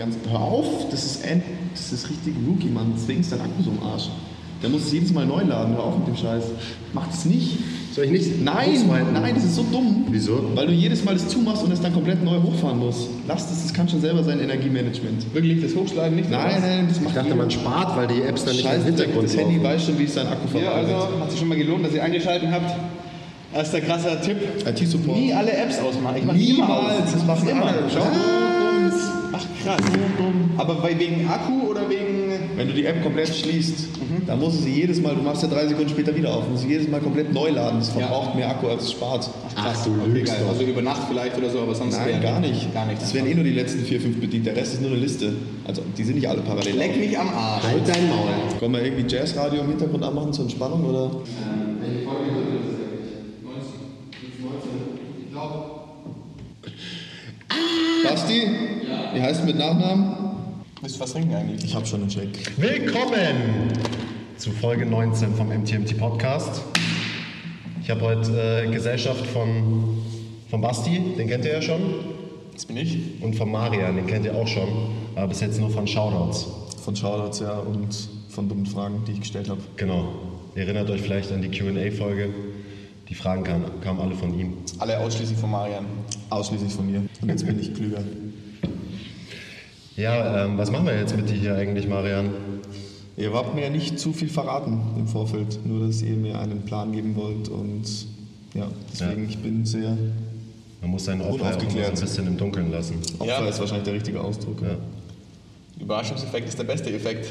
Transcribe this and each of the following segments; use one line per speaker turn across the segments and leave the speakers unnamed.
ganz. Hör auf, das ist, end, das ist richtig Rookie, Mann. Deswegen ist dein Akku so im Arsch. Der muss es jedes Mal neu laden. Hör auf mit dem Scheiß. Mach das nicht.
Soll ich nicht?
Nein, nein, das ist so dumm.
Wieso?
Weil du jedes Mal das zumachst und es dann komplett neu hochfahren musst. Lass das, das kann schon selber sein Energiemanagement.
Wirklich, das Hochschlagen nicht?
Nein, nein, das
Ich
macht
dachte,
jeder.
man spart, weil die Apps dann nicht im Hintergrund
das Handy weiß schon, wie es sein Akku
Ja,
verarbeitet.
also hat sich schon mal gelohnt, dass ihr eingeschaltet habt. Das ist der krasse Tipp.
IT-Support.
Nie alle Apps ausmachen. Ich mach die immer aus.
Niemals, das machen
immer.
Schau.
Ach krass. Aber bei wegen Akku oder wegen.
Wenn du die App komplett schließt,
Mhm.
dann musst du sie jedes Mal, du machst ja drei Sekunden später wieder auf, musst du jedes Mal komplett neu laden. Das verbraucht mehr Akku als es spart.
Ach du
Okay,
lügst
geil.
doch.
Also über Nacht vielleicht oder so, aber sonst
Nein,
wäre-
gar nicht.
Gar nicht.
Das werden eh nur die letzten vier, fünf bedient. Der Rest ist nur eine Liste. Also die sind nicht alle parallel.
Leck mich am Arsch.
Halt dein Maul.
Wollen wir irgendwie Jazzradio im Hintergrund anmachen zur Entspannung oder? Basti? Wie heißt du mit Nachnamen?
Willst du was trinken eigentlich?
Ich habe schon einen Check.
Willkommen zu Folge 19 vom MTMT Podcast. Ich habe heute äh, Gesellschaft von, von Basti, den kennt ihr ja schon,
Das bin ich.
und von Marian, den kennt ihr auch schon, aber bis jetzt nur von Shoutouts.
Von Shoutouts, ja, und von dummen Fragen, die ich gestellt habe.
Genau. Ihr erinnert euch vielleicht an die QA-Folge. Die Fragen kamen, kamen alle von ihm.
Alle ausschließlich von Marian.
Ausschließlich von mir. Und jetzt bin ich klüger.
Ja, ähm, was machen wir jetzt mit dir hier eigentlich, Marian?
Ihr habt mir ja nicht zu viel verraten im Vorfeld, nur dass ihr mir einen Plan geben wollt und ja, deswegen,
Ja.
ich bin sehr,
Man muss seinen Opfer auch ein bisschen im Dunkeln lassen.
Opfer
Ja.
ist wahrscheinlich der richtige Ausdruck.
Ja.
Überraschungseffekt ist der beste Effekt.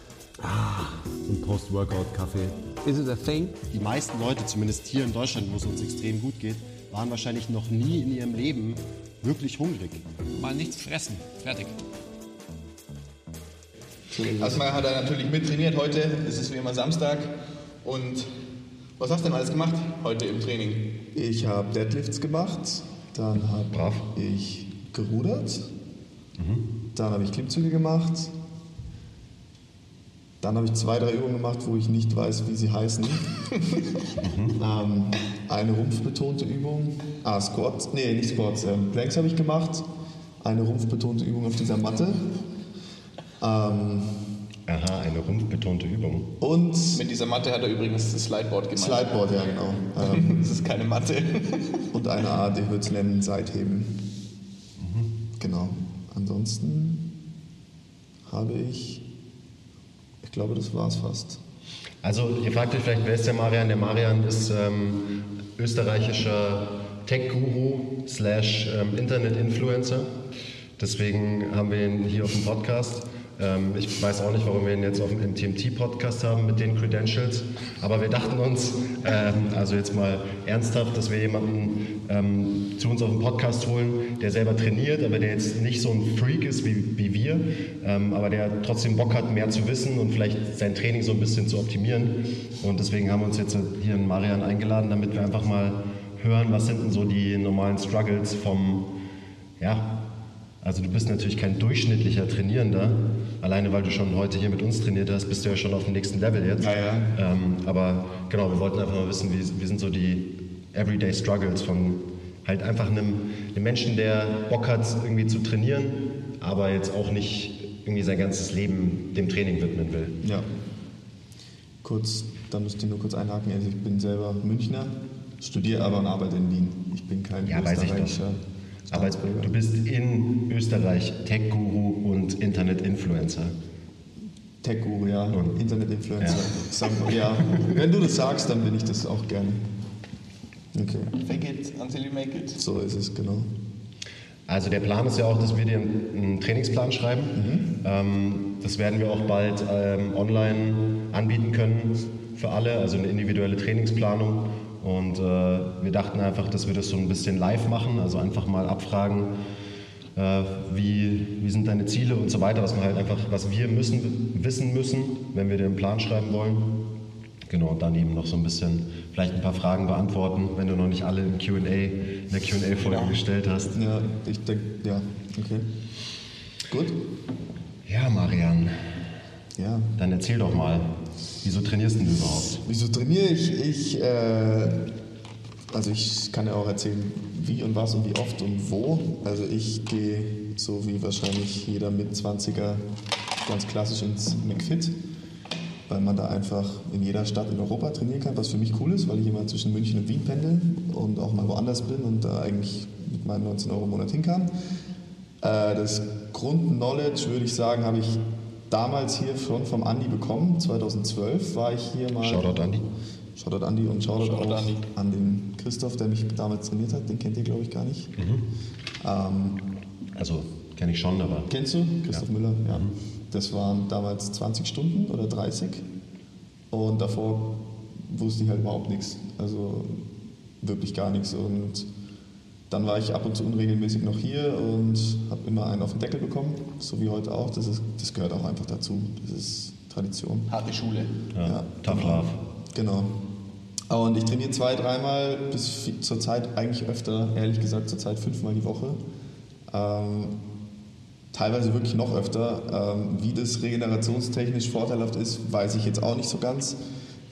Und Post-Workout-Kaffee.
Is it a thing?
Die meisten Leute, zumindest hier in Deutschland, wo es uns extrem gut geht, waren wahrscheinlich noch nie in ihrem Leben wirklich hungrig.
Mal nichts fressen. Fertig.
Erstmal hat er natürlich mittrainiert heute. Es ist wie immer Samstag. Und was hast du denn alles gemacht heute im Training?
Ich habe Deadlifts gemacht, dann habe ich gerudert, dann habe ich Klimmzüge gemacht, dann habe ich zwei, drei Übungen gemacht, wo ich nicht weiß, wie sie heißen. ähm, eine rumpfbetonte Übung, ah, Squats, nee, nicht Squats, ähm, Planks habe ich gemacht, eine rumpfbetonte Übung auf dieser Matte. Ähm,
Aha, eine rumpfbetonte Übung.
und
Mit dieser Matte hat er übrigens das Slideboard gemeint.
Slideboard, ja genau. Ähm,
Das ist keine Matte.
Und eine Art, ich würde es nennen, Seitheben. Genau. Ansonsten habe ich, ich glaube, das war es fast.
Also, ihr fragt euch vielleicht, wer ist der Marian? Der Marian ist ähm, österreichischer Tech-Guru slash ähm, Internet-Influencer. Deswegen haben wir ihn hier auf dem Podcast. Ähm, ich weiß auch nicht, warum wir ihn jetzt auf dem MTMT-Podcast haben mit den Credentials. Aber wir dachten uns, ähm, also jetzt mal ernsthaft, dass wir jemanden ähm, zu uns auf den Podcast holen, der selber trainiert, aber der jetzt nicht so ein Freak ist wie, wie wir, ähm, aber der trotzdem Bock hat, mehr zu wissen und vielleicht sein Training so ein bisschen zu optimieren. Und deswegen haben wir uns jetzt hier einen Marian eingeladen, damit wir einfach mal hören, was sind denn so die normalen Struggles vom, ja, also du bist natürlich kein durchschnittlicher Trainierender, alleine weil du schon heute hier mit uns trainiert hast, bist du ja schon auf dem nächsten Level jetzt.
Ja, ja.
Ähm, aber genau, wir wollten einfach mal wissen, wie, wie sind so die Everyday Struggles von halt einfach einem, einem Menschen, der Bock hat, irgendwie zu trainieren, aber jetzt auch nicht irgendwie sein ganzes Leben dem Training widmen will.
Ja. Kurz, da müsst ihr nur kurz einhaken. Also ich bin selber Münchner, studiere aber und arbeite in Wien. Ich bin kein
Ja, weiß ich doch.
Staatsbürger.
du bist in Österreich Tech-Guru und Internet-Influencer.
Tech-Guru, ja.
Und-
Internet-Influencer.
Ja.
Ja. Wenn du das sagst, dann bin ich das auch gerne. Okay,
Fake it until you make it.
so ist es, genau.
Also der Plan ist ja auch, dass wir dir einen Trainingsplan schreiben. Ähm, das werden wir auch bald ähm, online anbieten können für alle, also eine individuelle Trainingsplanung. Und äh, wir dachten einfach, dass wir das so ein bisschen live machen, also einfach mal abfragen, Äh, wie, wie sind deine Ziele und so weiter, was man halt einfach, was wir müssen, wissen müssen, wenn wir den Plan schreiben wollen. Genau, und dann eben noch so ein bisschen vielleicht ein paar Fragen beantworten, wenn du noch nicht alle im QA, in der QA-Folge gestellt hast.
Ja, ich denke, ja, okay. Gut.
Ja, Marian,
Ja.
dann erzähl doch mal, wieso trainierst denn du überhaupt?
Wieso trainiere ich? Ich, äh, also ich kann ja auch erzählen, wie und was und wie oft und wo. Also ich gehe, so wie wahrscheinlich jeder mit 20er, ganz klassisch ins McFit, weil man da einfach in jeder Stadt in Europa trainieren kann, was für mich cool ist, weil ich immer zwischen München und Wien pendel und auch mal woanders bin und da eigentlich mit meinen 19 Euro im Monat hin kann. Äh, Das Grundknowledge, würde ich sagen, habe ich damals hier schon vom Andi bekommen. 2012 war ich hier mal.
Shoutout Andi.
Shoutout Andi und Shoutout,
Shoutout
auch
Andi.
an den Christoph, der mich damals trainiert hat. Den kennt ihr, glaube ich, gar nicht. Ähm,
Also, kenne ich schon, aber
kennst du? Christoph Müller, ja. Das waren damals 20 Stunden oder 30. Und davor wusste ich halt überhaupt nichts. Also wirklich gar nichts. Und dann war ich ab und zu unregelmäßig noch hier und habe immer einen auf den Deckel bekommen, so wie heute auch. Das, ist, das gehört auch einfach dazu. Das ist Tradition.
Harte Schule.
ja,
Ja,
tough
genau.
love.
Genau. Und ich trainiere zwei, dreimal, bis zur Zeit eigentlich öfter, ehrlich gesagt, zur Zeit fünfmal die Woche. Ähm, teilweise wirklich noch öfter. Ähm, wie das regenerationstechnisch vorteilhaft ist, weiß ich jetzt auch nicht so ganz.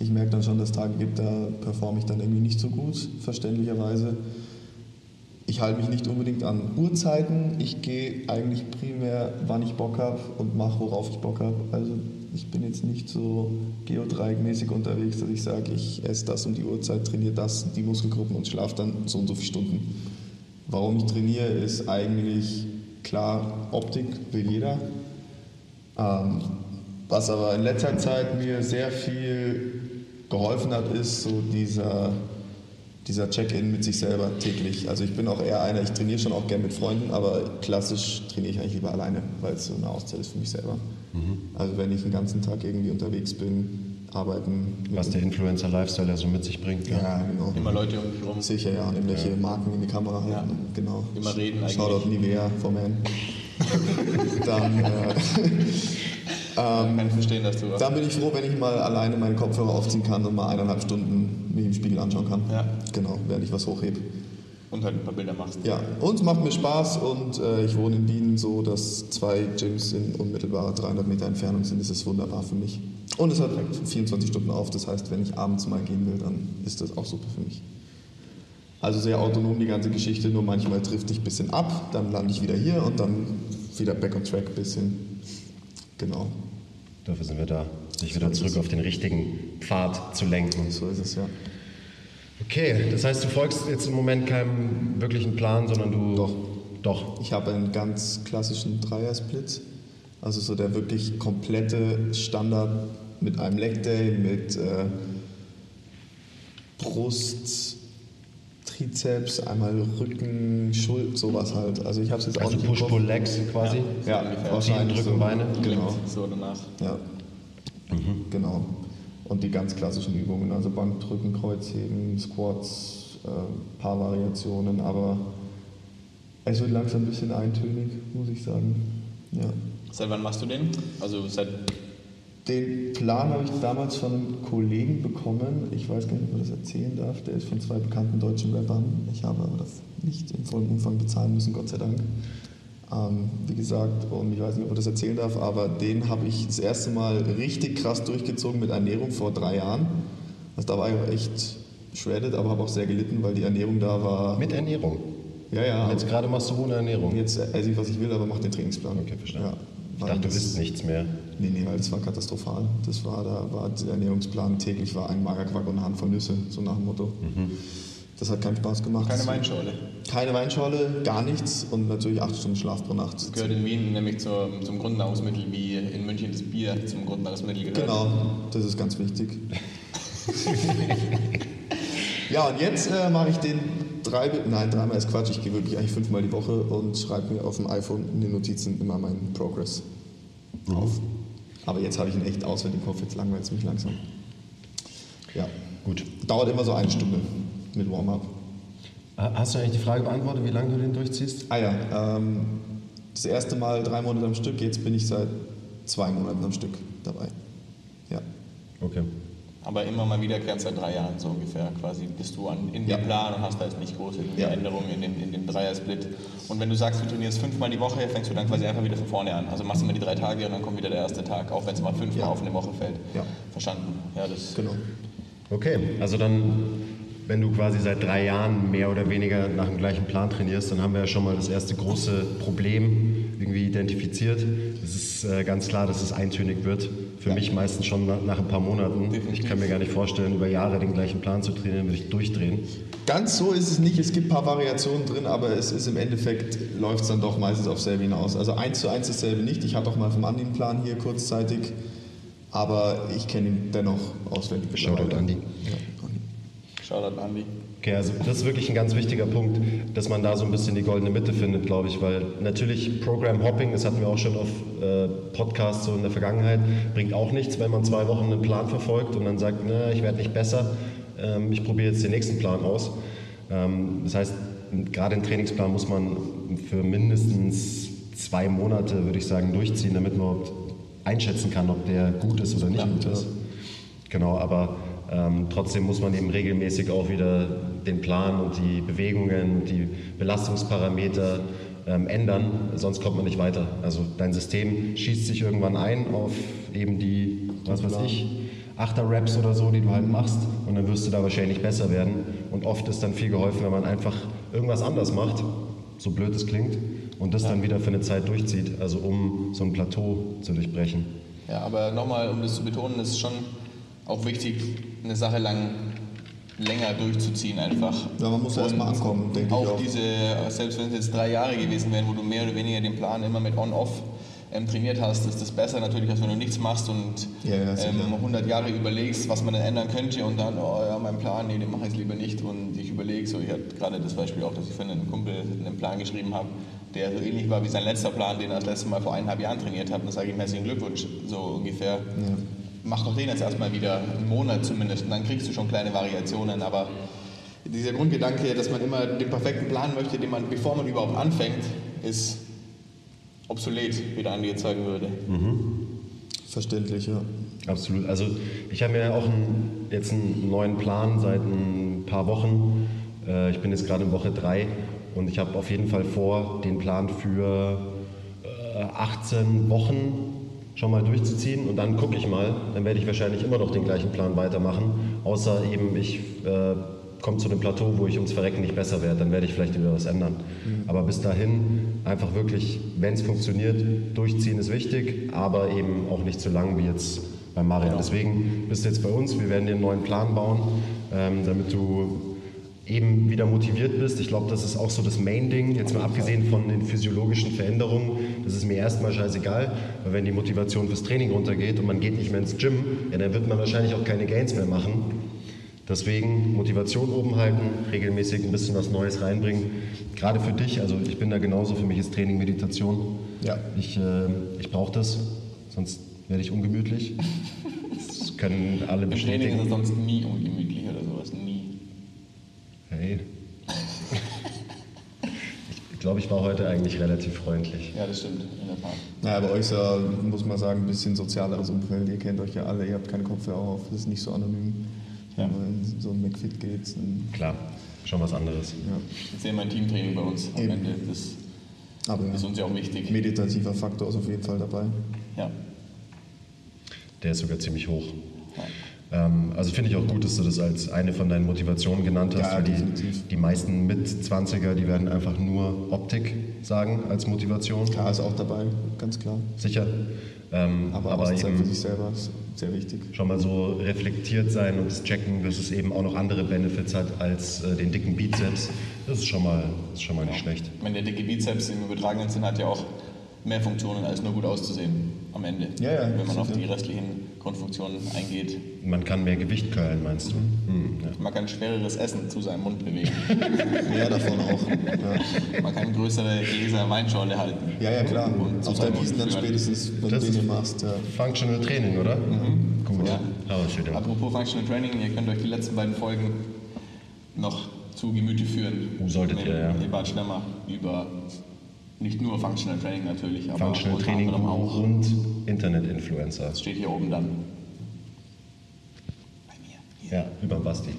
Ich merke dann schon, dass es Tage gibt, da performe ich dann irgendwie nicht so gut, verständlicherweise. Ich halte mich nicht unbedingt an Uhrzeiten. Ich gehe eigentlich primär, wann ich Bock habe und mache, worauf ich Bock habe. Also ich bin jetzt nicht so geodreieckmäßig unterwegs, dass ich sage, ich esse das um die Uhrzeit, trainiere das, die Muskelgruppen und schlafe dann so und so viele Stunden. Warum ich trainiere, ist eigentlich klar, Optik will jeder. Ähm, was aber in letzter Zeit mir sehr viel geholfen hat, ist so dieser, dieser Check-in mit sich selber täglich. Also ich bin auch eher einer, ich trainiere schon auch gern mit Freunden, aber klassisch trainiere ich eigentlich lieber alleine, weil es so eine Auszeit ist für mich selber. Also wenn ich den ganzen Tag irgendwie unterwegs bin, arbeiten.
Was der Influencer-Lifestyle ja so mit sich bringt.
ja, genau.
Immer Leute um dich rum.
Sicher, ja, und irgendwelche Marken in die Kamera halten.
Ja.
Genau.
Immer reden eigentlich.
Shoutout Nivea for Man. Dann, äh,
kann ich verstehen, dass du.
dann bin ich froh, wenn ich mal alleine meinen Kopfhörer aufziehen kann und mal eineinhalb Stunden mich im Spiegel anschauen kann.
Ja.
Genau, während ich was hochhebe.
und halt ein paar Bilder machst.
Ja, und es macht mir Spaß und äh, ich wohne in Wien so, dass zwei Gyms in unmittelbarer 300 Meter Entfernung sind. Das ist wunderbar für mich. Und es hat 24 Stunden auf, das heißt, wenn ich abends mal gehen will, dann ist das auch super für mich. Also sehr autonom die ganze Geschichte, nur manchmal trifft dich ein bisschen ab, dann lande ich wieder hier und dann wieder back on track ein bisschen. Genau,
Dafür sind wir da, dich wieder zurück auf den richtigen Pfad zu lenken.
so ist es ja.
Okay, das heißt, du folgst jetzt im Moment keinem wirklichen Plan, sondern du.
Doch.
Doch.
Ich habe einen ganz klassischen Dreiersplit. Also so der wirklich komplette Standard mit einem Leg Day, mit äh, Brust, Trizeps, einmal Rücken, Schulter, sowas halt. Also ich habe es jetzt auch
Also
nicht im Kopf.
Push-Pull-Legs quasi.
Ja,
ungefähr.
wahrscheinlich
Ziehen, drücken,
so.
Beine.
Genau.
So danach.
Ja. Genau. Und die ganz klassischen Übungen, also Bankdrücken, Kreuzheben, Squats, äh, paar Variationen, aber es wird langsam ein bisschen eintönig, muss ich sagen. Ja.
Seit wann machst du den? Also seit.
Den Plan habe ich damals von einem Kollegen bekommen. Ich weiß gar nicht, ob man das erzählen darf. Der ist von zwei bekannten deutschen Rappern. Ich habe aber das nicht im vollen Umfang bezahlen müssen, Gott sei Dank. Ähm, wie gesagt, und ich weiß nicht, ob man das erzählen darf, aber den habe ich das erste Mal richtig krass durchgezogen mit Ernährung vor drei Jahren. Also da war ich auch echt shredded, aber habe auch sehr gelitten, weil die Ernährung da war.
Mit Ernährung.
Ja, ja.
Jetzt gerade machst du ohne Ernährung.
Jetzt esse ich, was ich will, aber mache den Trainingsplan.
Okay, verstanden.
Ja,
Ich dachte, du isst nichts mehr.
Nee, nee, weil das war katastrophal. Das war, da war der Ernährungsplan täglich war ein Magerquark und eine Handvoll Nüsse, so nach dem Motto. Das hat keinen Spaß gemacht.
Keine Weinschorle.
Keine Weinschorle, gar nichts und natürlich acht Stunden Schlaf pro Nacht.
Das gehört in Wien nämlich zum, zum Grundnahrungsmittel, wie in München das Bier zum Grundnahrungsmittel gehört.
Genau, das ist ganz wichtig. ja, und jetzt äh, mache ich den drei, nein, dreimal ist Quatsch, ich gehe wirklich eigentlich fünfmal die Woche und schreibe mir auf dem iPhone in den Notizen immer meinen Progress auf. Aber jetzt habe ich ihn echt auswendig im Kopf, jetzt langweilt es mich langsam. Ja,
Gut.
dauert immer so eine Stunde mit Warm-up.
Hast du eigentlich die Frage beantwortet, wie lange du den durchziehst?
Ah ja, ähm, das erste Mal drei Monate am Stück, jetzt bin ich seit zwei Monaten am Stück dabei. Ja.
Okay.
Aber immer mal wiederkehrend seit drei Jahren so ungefähr quasi bist du an, in
Ja.
dem Plan und hast da jetzt nicht große
Ja.
Änderungen in dem, in dem Dreier-Split. Und wenn du sagst, du trainierst fünfmal die Woche, fängst du dann quasi einfach wieder von vorne an. Also machst du immer die drei Tage und dann kommt wieder der erste Tag, auch wenn es mal fünfmal
Ja.
auf eine Woche fällt.
Ja.
Verstanden. Ja, das
Genau.
Okay, also dann, wenn du quasi seit drei Jahren mehr oder weniger nach dem gleichen Plan trainierst, dann haben wir ja schon mal das erste große Problem irgendwie identifiziert. Es ist äh, ganz klar, dass es eintönig wird. Für mich meistens schon nach, nach ein paar Monaten. Ich kann mir gar nicht vorstellen, über Jahre den gleichen Plan zu trainieren, würde ich durchdrehen.
Ganz so ist es nicht. Es gibt ein paar Variationen drin, aber es ist im Endeffekt, läuft es dann doch meistens auf selbe hinaus. Also eins zu eins dasselbe nicht. Ich hatte auch mal vom Andi einen Plan hier kurzzeitig, aber ich kenne ihn dennoch auswendig.
Shoutout. Andi.
Ja.
Shoutout Andi.
Okay, also das ist wirklich ein ganz wichtiger Punkt, dass man da so ein bisschen die goldene Mitte findet, glaube ich, weil natürlich Program Hopping, das hatten wir auch schon auf äh, Podcasts so in der Vergangenheit, bringt auch nichts, wenn man zwei Wochen einen Plan verfolgt und dann sagt, na, ich werde nicht besser, ähm, ich probiere jetzt den nächsten Plan aus. Ähm, das heißt, gerade den Trainingsplan muss man für mindestens zwei Monate, würde ich sagen, durchziehen, damit man überhaupt einschätzen kann, ob der gut ist oder nicht gut ist. Genau, aber ähm, trotzdem muss man eben regelmäßig auch wieder den Plan und die Bewegungen, die Belastungsparameter ähm, ändern, sonst kommt man nicht weiter. Also dein System schießt sich irgendwann ein auf eben die, was weiß ich, Achter-Raps oder so, die du halt machst und dann wirst du da wahrscheinlich besser werden. Und oft ist dann viel geholfen, wenn man einfach irgendwas anders macht, so blöd es klingt, und das dann wieder für eine Zeit durchzieht, also um so ein Plateau zu durchbrechen.
Ja, aber nochmal, um das zu betonen, ist schon auch wichtig, eine Sache lang länger durchzuziehen einfach.
Ja, man muss ja erst mal
Und
ankommen, denke ich
auch.
auch.
diese, selbst wenn es jetzt drei Jahre gewesen wären, wo du mehr oder weniger den Plan immer mit On-Off ähm, trainiert hast, ist das besser natürlich, als wenn du nichts machst und
Ja, ja,
ähm, 100 Jahre überlegst, was man denn ändern könnte und dann, oh ja, mein Plan, nee, den mache ich lieber nicht und ich überlege so, ich hatte gerade das Beispiel auch, dass ich für einen Kumpel einen Plan geschrieben habe, der so ähnlich war wie sein letzter Plan, den er das letzte Mal vor eineinhalb Jahren trainiert hat und da sage ich ihm herzlichen Glückwunsch, so ungefähr. Mach doch den jetzt erstmal wieder, einen Monat zumindest, und dann kriegst du schon kleine Variationen, aber dieser Grundgedanke, dass man immer den perfekten Plan möchte, den man, bevor man überhaupt anfängt, ist obsolet, wie der Andi jetzt sagen würde.
Verständlich, ja.
Absolut. Also ich habe mir auch einen, jetzt einen neuen Plan seit ein paar Wochen. Äh, ich bin jetzt gerade in Woche drei und ich habe auf jeden Fall vor, den Plan für äh, 18 Wochen schon mal durchzuziehen und dann gucke ich mal. Dann werde ich wahrscheinlich immer noch den gleichen Plan weitermachen, außer eben ich äh, komme zu einem Plateau, wo ich ums Verrecken nicht besser werde. Dann werde ich vielleicht wieder was ändern. Aber bis dahin einfach wirklich, wenn es funktioniert, durchziehen ist wichtig, aber eben auch nicht zu lang wie jetzt bei Marian. Deswegen bist du jetzt bei uns. Wir werden dir einen neuen Plan bauen, ähm, damit du eben wieder motiviert bist. Ich glaube, das ist auch so das Main-Ding, jetzt mal abgesehen von den physiologischen Veränderungen. Das ist mir erstmal scheißegal, weil wenn die Motivation fürs Training runtergeht und man geht nicht mehr ins Gym, ja, dann wird man wahrscheinlich auch keine Gains mehr machen. Deswegen Motivation oben halten, regelmäßig ein bisschen was Neues reinbringen. Gerade für dich, also ich bin da genauso, für mich ist Training Meditation.
Ja.
Ich, äh, ich brauche das, sonst werde ich ungemütlich. Das können alle
Im Training ist
bestätigen.
es sonst nie ungemütlich oder sowas, nie.
Hey. Ich glaube, ich war heute eigentlich relativ freundlich.
Ja, das stimmt, in der Tat.
Naja, bei euch ist ja, muss man sagen, ein bisschen sozialeres Umfeld. Ihr kennt euch ja alle, ihr habt keine Kopfhörer auf, das ist nicht so anonym.
Ja.
Wenn in so ein McFit geht, dann,
Klar, schon was anderes.
ja.
Jetzt sehen wir ein Teamtraining bei uns am
Eben.
Ende. Das
Aber
ist uns ja auch wichtig.
meditativer Faktor ist auf jeden Fall dabei.
Ja.
Der ist sogar ziemlich hoch.
Ja.
Ähm, also finde ich auch gut, dass du das als eine von deinen Motivationen genannt hast,
Ja,
weil die,
definitiv.
die meisten Mit-20er, die werden einfach nur Optik sagen als Motivation.
Klar ist auch dabei, ganz klar.
Sicher. Ähm,
Aber,
aber
Auszeit für
eben
sich selber ist sehr wichtig.
schon mal so reflektiert sein und das checken, dass es eben auch noch andere Benefits hat als äh, den dicken Bizeps. Das ist schon mal, das ist schon mal nicht schlecht.
Ich meine, der dicke Bizeps im übertragenen Sinn hat ja auch mehr Funktionen, als nur gut auszusehen am Ende.
Ja, ja,
Wenn man auf die restlichen Grundfunktionen eingeht.
Man kann mehr Gewicht curlen, meinst du? Hm, ja.
Man kann schwereres Essen zu seinem Mund bewegen.
Mehr davon auch. Ja,
Man kann größere Gläser Weinschorle halten.
ja, ja klar.
Und
Auf
Mund
Wiesen dann spätestens, wenn
Das
du Dinge machst. Ja.
Functional Training, oder? Gut.
Ja.
Wieder.
Apropos Functional Training, ihr könnt euch die letzten beiden Folgen noch zu Gemüte führen.
Oh, solltet
Mit
ihr, ja.
Ebert Schlemmer über Nicht nur Functional Training natürlich, aber
Functional Training
auch.
und Internet-Influencer.
Das steht hier oben dann. Bei mir. Hier.
Ja, über Basti.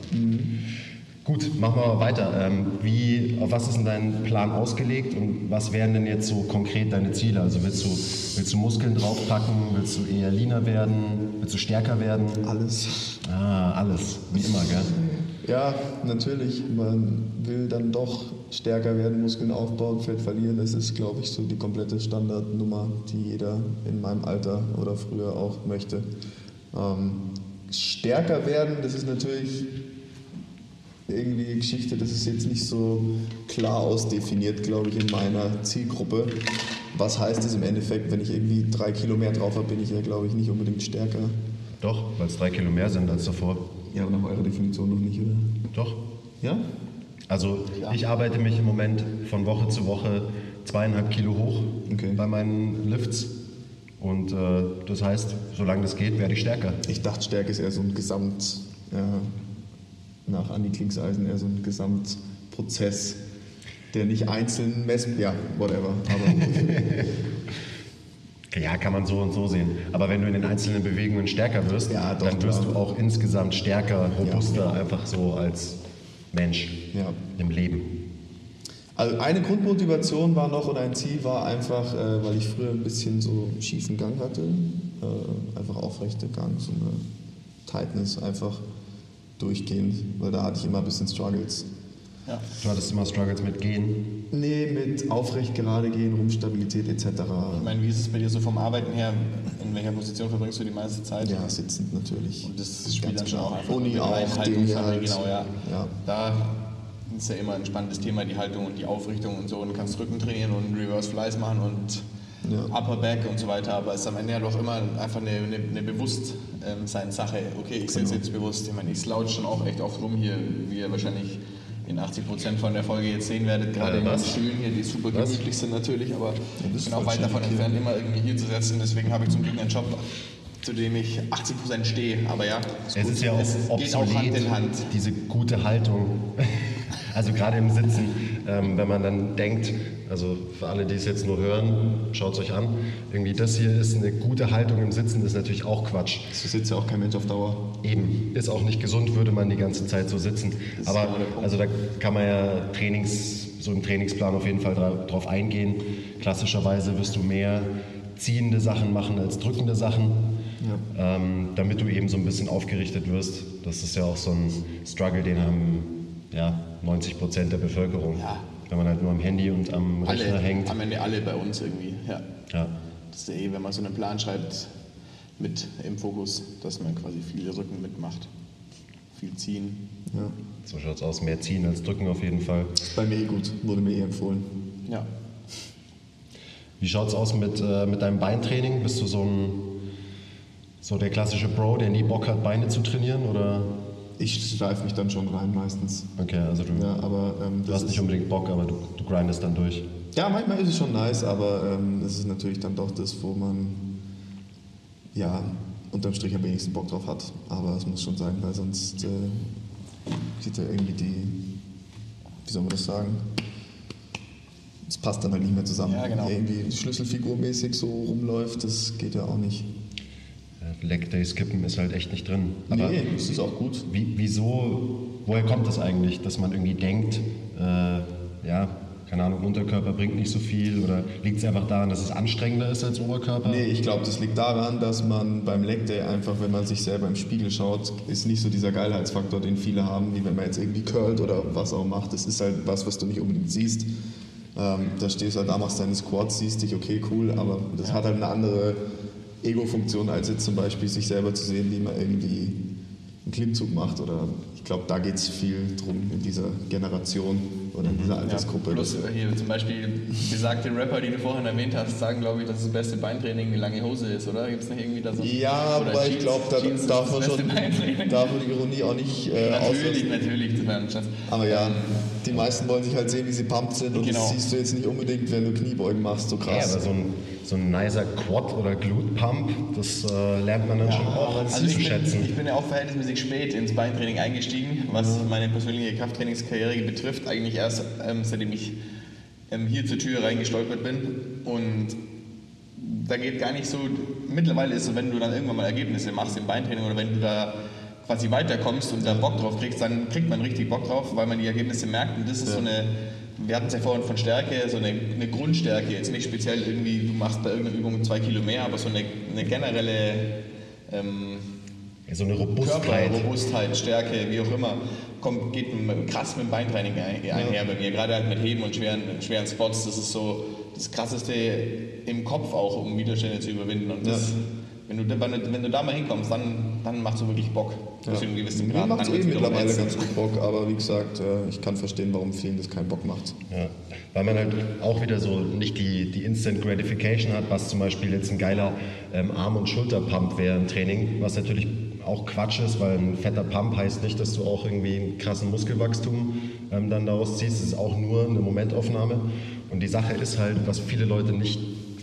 Gut, machen wir mal weiter. Ähm, wie, auf was ist denn dein Plan ausgelegt und was wären denn jetzt so konkret deine Ziele? Also willst du, willst du Muskeln draufpacken? Willst du eher leaner werden? Willst du stärker werden?
Alles.
Ah, alles. Wie immer, gell?
Ja, natürlich. Man will dann doch stärker werden, Muskeln aufbauen, Fett verlieren. Das ist, glaube ich, so die komplette Standardnummer, die jeder in meinem Alter oder früher auch möchte. Ähm, stärker werden, das ist natürlich irgendwie Geschichte, das ist jetzt nicht so klar ausdefiniert, glaube ich, in meiner Zielgruppe. Was heißt es im Endeffekt, wenn ich irgendwie drei Kilo mehr drauf habe, bin ich ja, glaube ich, nicht unbedingt stärker.
Doch, weil es drei Kilo mehr sind als davor.
Ja, aber nach eurer Definition noch nicht, oder?
Doch.
Ja?
Also ich arbeite mich im Moment von Woche zu Woche zweieinhalb Kilo hoch
Okay.
bei meinen Lifts. Und äh, das heißt, solange das geht, werde ich stärker.
Ich dachte, Stärke ist eher so ein Gesamt, ja, nach Andi Klingseisen, eher so ein Gesamtprozess, der nicht einzeln messen, ja, whatever. Aber
Ja, kann man so und so sehen. Aber wenn du in den einzelnen Bewegungen stärker wirst,
Ja, doch,
dann wirst
klar.
du auch insgesamt stärker, robuster, einfach so als Mensch
Ja.
im Leben.
also eine Grundmotivation war noch oder ein Ziel war einfach, äh, weil ich früher ein bisschen so einen schiefen Gang hatte, äh, einfach aufrechte Gang, so eine Tightness einfach durchgehend, weil da hatte ich immer ein bisschen Struggles.
Ja.
Du hattest immer Struggles mit Gehen.
Nee, mit aufrecht gerade gehen, Rumpfstabilität etc.
Ich meine, wie ist es bei dir so vom Arbeiten her? In welcher Position verbringst du die meiste Zeit?
Ja, sitzend natürlich.
Und das spielt dann schon auch einfach
Uni auch, Dinge halt.
genau, ja.
Ja.
Da ist ja immer ein spannendes Thema, die Haltung und die Aufrichtung und so. Und du kannst Rücken trainieren und Reverse Flies machen und
Ja.
Upper Back und so weiter. Aber es ist am Ende ja doch immer einfach eine, eine, eine Bewusstseinssache. Okay, ich
Genau.
sitze jetzt bewusst. Ich meine, ich slouch schon auch echt oft rum hier, wie ihr wahrscheinlich in 80 Prozent von der Folge jetzt sehen werdet, gerade
Äh,
in den? Stühlen hier, die super
Was?
gemütlich sind natürlich, aber
das
ich bin auch weit davon entfernt, immer irgendwie hier zu sitzen. Deswegen habe ich zum Glück einen Job, zu dem ich 80 Prozent stehe. Aber ja,
Es ist ja auch
es geht auch Hand in Hand.
diese gute Haltung. Also gerade im Sitzen, ähm, wenn man dann denkt, also für alle, die es jetzt nur hören, schaut es euch an, irgendwie das hier ist eine gute Haltung im Sitzen, ist natürlich auch Quatsch.
So sitzt ja auch kein Mensch auf Dauer.
Eben, ist auch nicht gesund, würde man die ganze Zeit so sitzen. Aber
genau
also da kann man ja Trainings, so im Trainingsplan auf jeden Fall dra drauf eingehen. Klassischerweise wirst du mehr ziehende Sachen machen als drückende Sachen, ähm, damit du eben so ein bisschen aufgerichtet wirst. Das ist ja auch so ein Struggle, den haben ja, 90 Prozent der Bevölkerung.
Ja.
Wenn man halt nur am Handy und am Rechner
Alle,
hängt.
am Ende alle bei uns irgendwie. Ja.
Ja.
Das ist ja eh, wenn man so einen Plan schreibt, mit im Fokus, dass man quasi viel Rücken mitmacht. Viel ziehen.
Ja.
So schaut's aus. Mehr ziehen als drücken auf jeden Fall.
Ist bei mir eh gut, wurde mir eh empfohlen.
Ja.
Wie schaut's aus mit, äh, mit deinem Beintraining? Bist du so ein so der klassische Bro, der nie Bock hat, Beine zu trainieren? Oder
Ich streife mich dann schon rein meistens.
okay, also du,
Ja, aber ähm,
du hast nicht unbedingt Bock, aber du, du grindest dann durch.
ja, manchmal ist es schon nice, aber ähm, es ist natürlich dann doch das, wo man ja unterm Strich am wenigsten Bock drauf hat. Aber es muss schon sein, weil sonst äh, sieht ja irgendwie die, wie soll man das sagen? Es passt dann halt nicht mehr zusammen.
Ja, genau.
Irgendwie schlüsselfigurmäßig so rumläuft, das geht ja auch nicht.
Ja, Leg Day skippen ist halt echt nicht drin. Aber
nee, das ist auch gut.
wie, wieso, woher kommt das eigentlich, dass man irgendwie denkt, äh, ja, keine Ahnung, Unterkörper bringt nicht so viel oder liegt es einfach daran, dass es anstrengender ist als Oberkörper?
Nee, ich glaube, das liegt daran, dass man beim Leg Day einfach, wenn man sich selber im Spiegel schaut, ist nicht so dieser Geilheitsfaktor, den viele haben, wie wenn man jetzt irgendwie curlt oder was auch macht. Das ist halt was, was du nicht unbedingt siehst. Ähm, da stehst du halt da, machst deine Squats, siehst dich, okay, cool, aber das hat halt eine andere Ego-Funktion, als jetzt zum Beispiel sich selber zu sehen, wie man irgendwie einen Klimmzug macht. Oder ich glaube, da geht es viel drum in dieser Generation oder in dieser Altersgruppe.
Ja, plus
Das-
hier zum Beispiel besagte Rapper, die du vorhin erwähnt hast, sagen, glaube ich, dass das beste Beintraining eine lange Hose ist, oder? Gibt es nicht irgendwie da so
Ja,
oder
aber ich glaube, da darf man schon, darf man die Ironie auch nicht äh,
Natürlich, natürlich.
Aber ja, die meisten wollen sich halt sehen, wie sie pumped sind und
Genau.
das siehst du jetzt nicht unbedingt, wenn du Kniebeugen machst, so
Ja,
krass.
aber so ein, so ein nicer Quad- oder Glute-Pump, das äh, lernt man dann schon auch
Also ich
zu
bin,
schätzen.
ich bin ja auch verhältnismäßig spät ins Beintraining eingestiegen, was meine persönliche Krafttrainingskarriere betrifft. Eigentlich erst, ähm, seitdem ich ähm, hier zur Tür reingestolpert bin und da geht gar nicht so, mittlerweile ist es so, wenn du dann irgendwann mal Ergebnisse machst im Beintraining oder wenn du da quasi weiterkommst und da Bock drauf kriegst, dann kriegt man richtig Bock drauf, weil man die Ergebnisse merkt und das ist so eine, wir hatten es ja vorhin von Stärke, so eine, eine Grundstärke, jetzt nicht speziell irgendwie, du machst bei irgendeiner Übung zwei Kilo mehr, aber so eine, eine generelle ähm,
So eine Robustheit.
Körperrobustheit, Stärke, wie auch immer, kommt, geht krass mit dem Beintraining ein- einher bei mir. Gerade halt mit Heben und schweren, schweren Spots, das ist so das Krasseste im Kopf auch, um Widerstände zu überwinden. Und das, wenn, du, da- wenn, du, wenn du da mal hinkommst, dann, dann macht es wirklich Bock. Bis zu einem gewissen
Mir macht es eh mittlerweile ganz gut Bock, aber wie gesagt, äh, ich kann verstehen, warum vielen das keinen Bock macht.
Ja, weil man halt auch wieder so nicht die, die Instant Gratification hat, was zum Beispiel jetzt ein geiler ähm, Arm- und Schulterpump wäre im Training, was natürlich auch Quatsch ist, weil ein fetter Pump heißt nicht, dass du auch irgendwie einen krassen Muskelwachstum ähm, dann daraus ziehst. Es ist auch nur eine Momentaufnahme. Und die Sache ist halt, was viele Leute nicht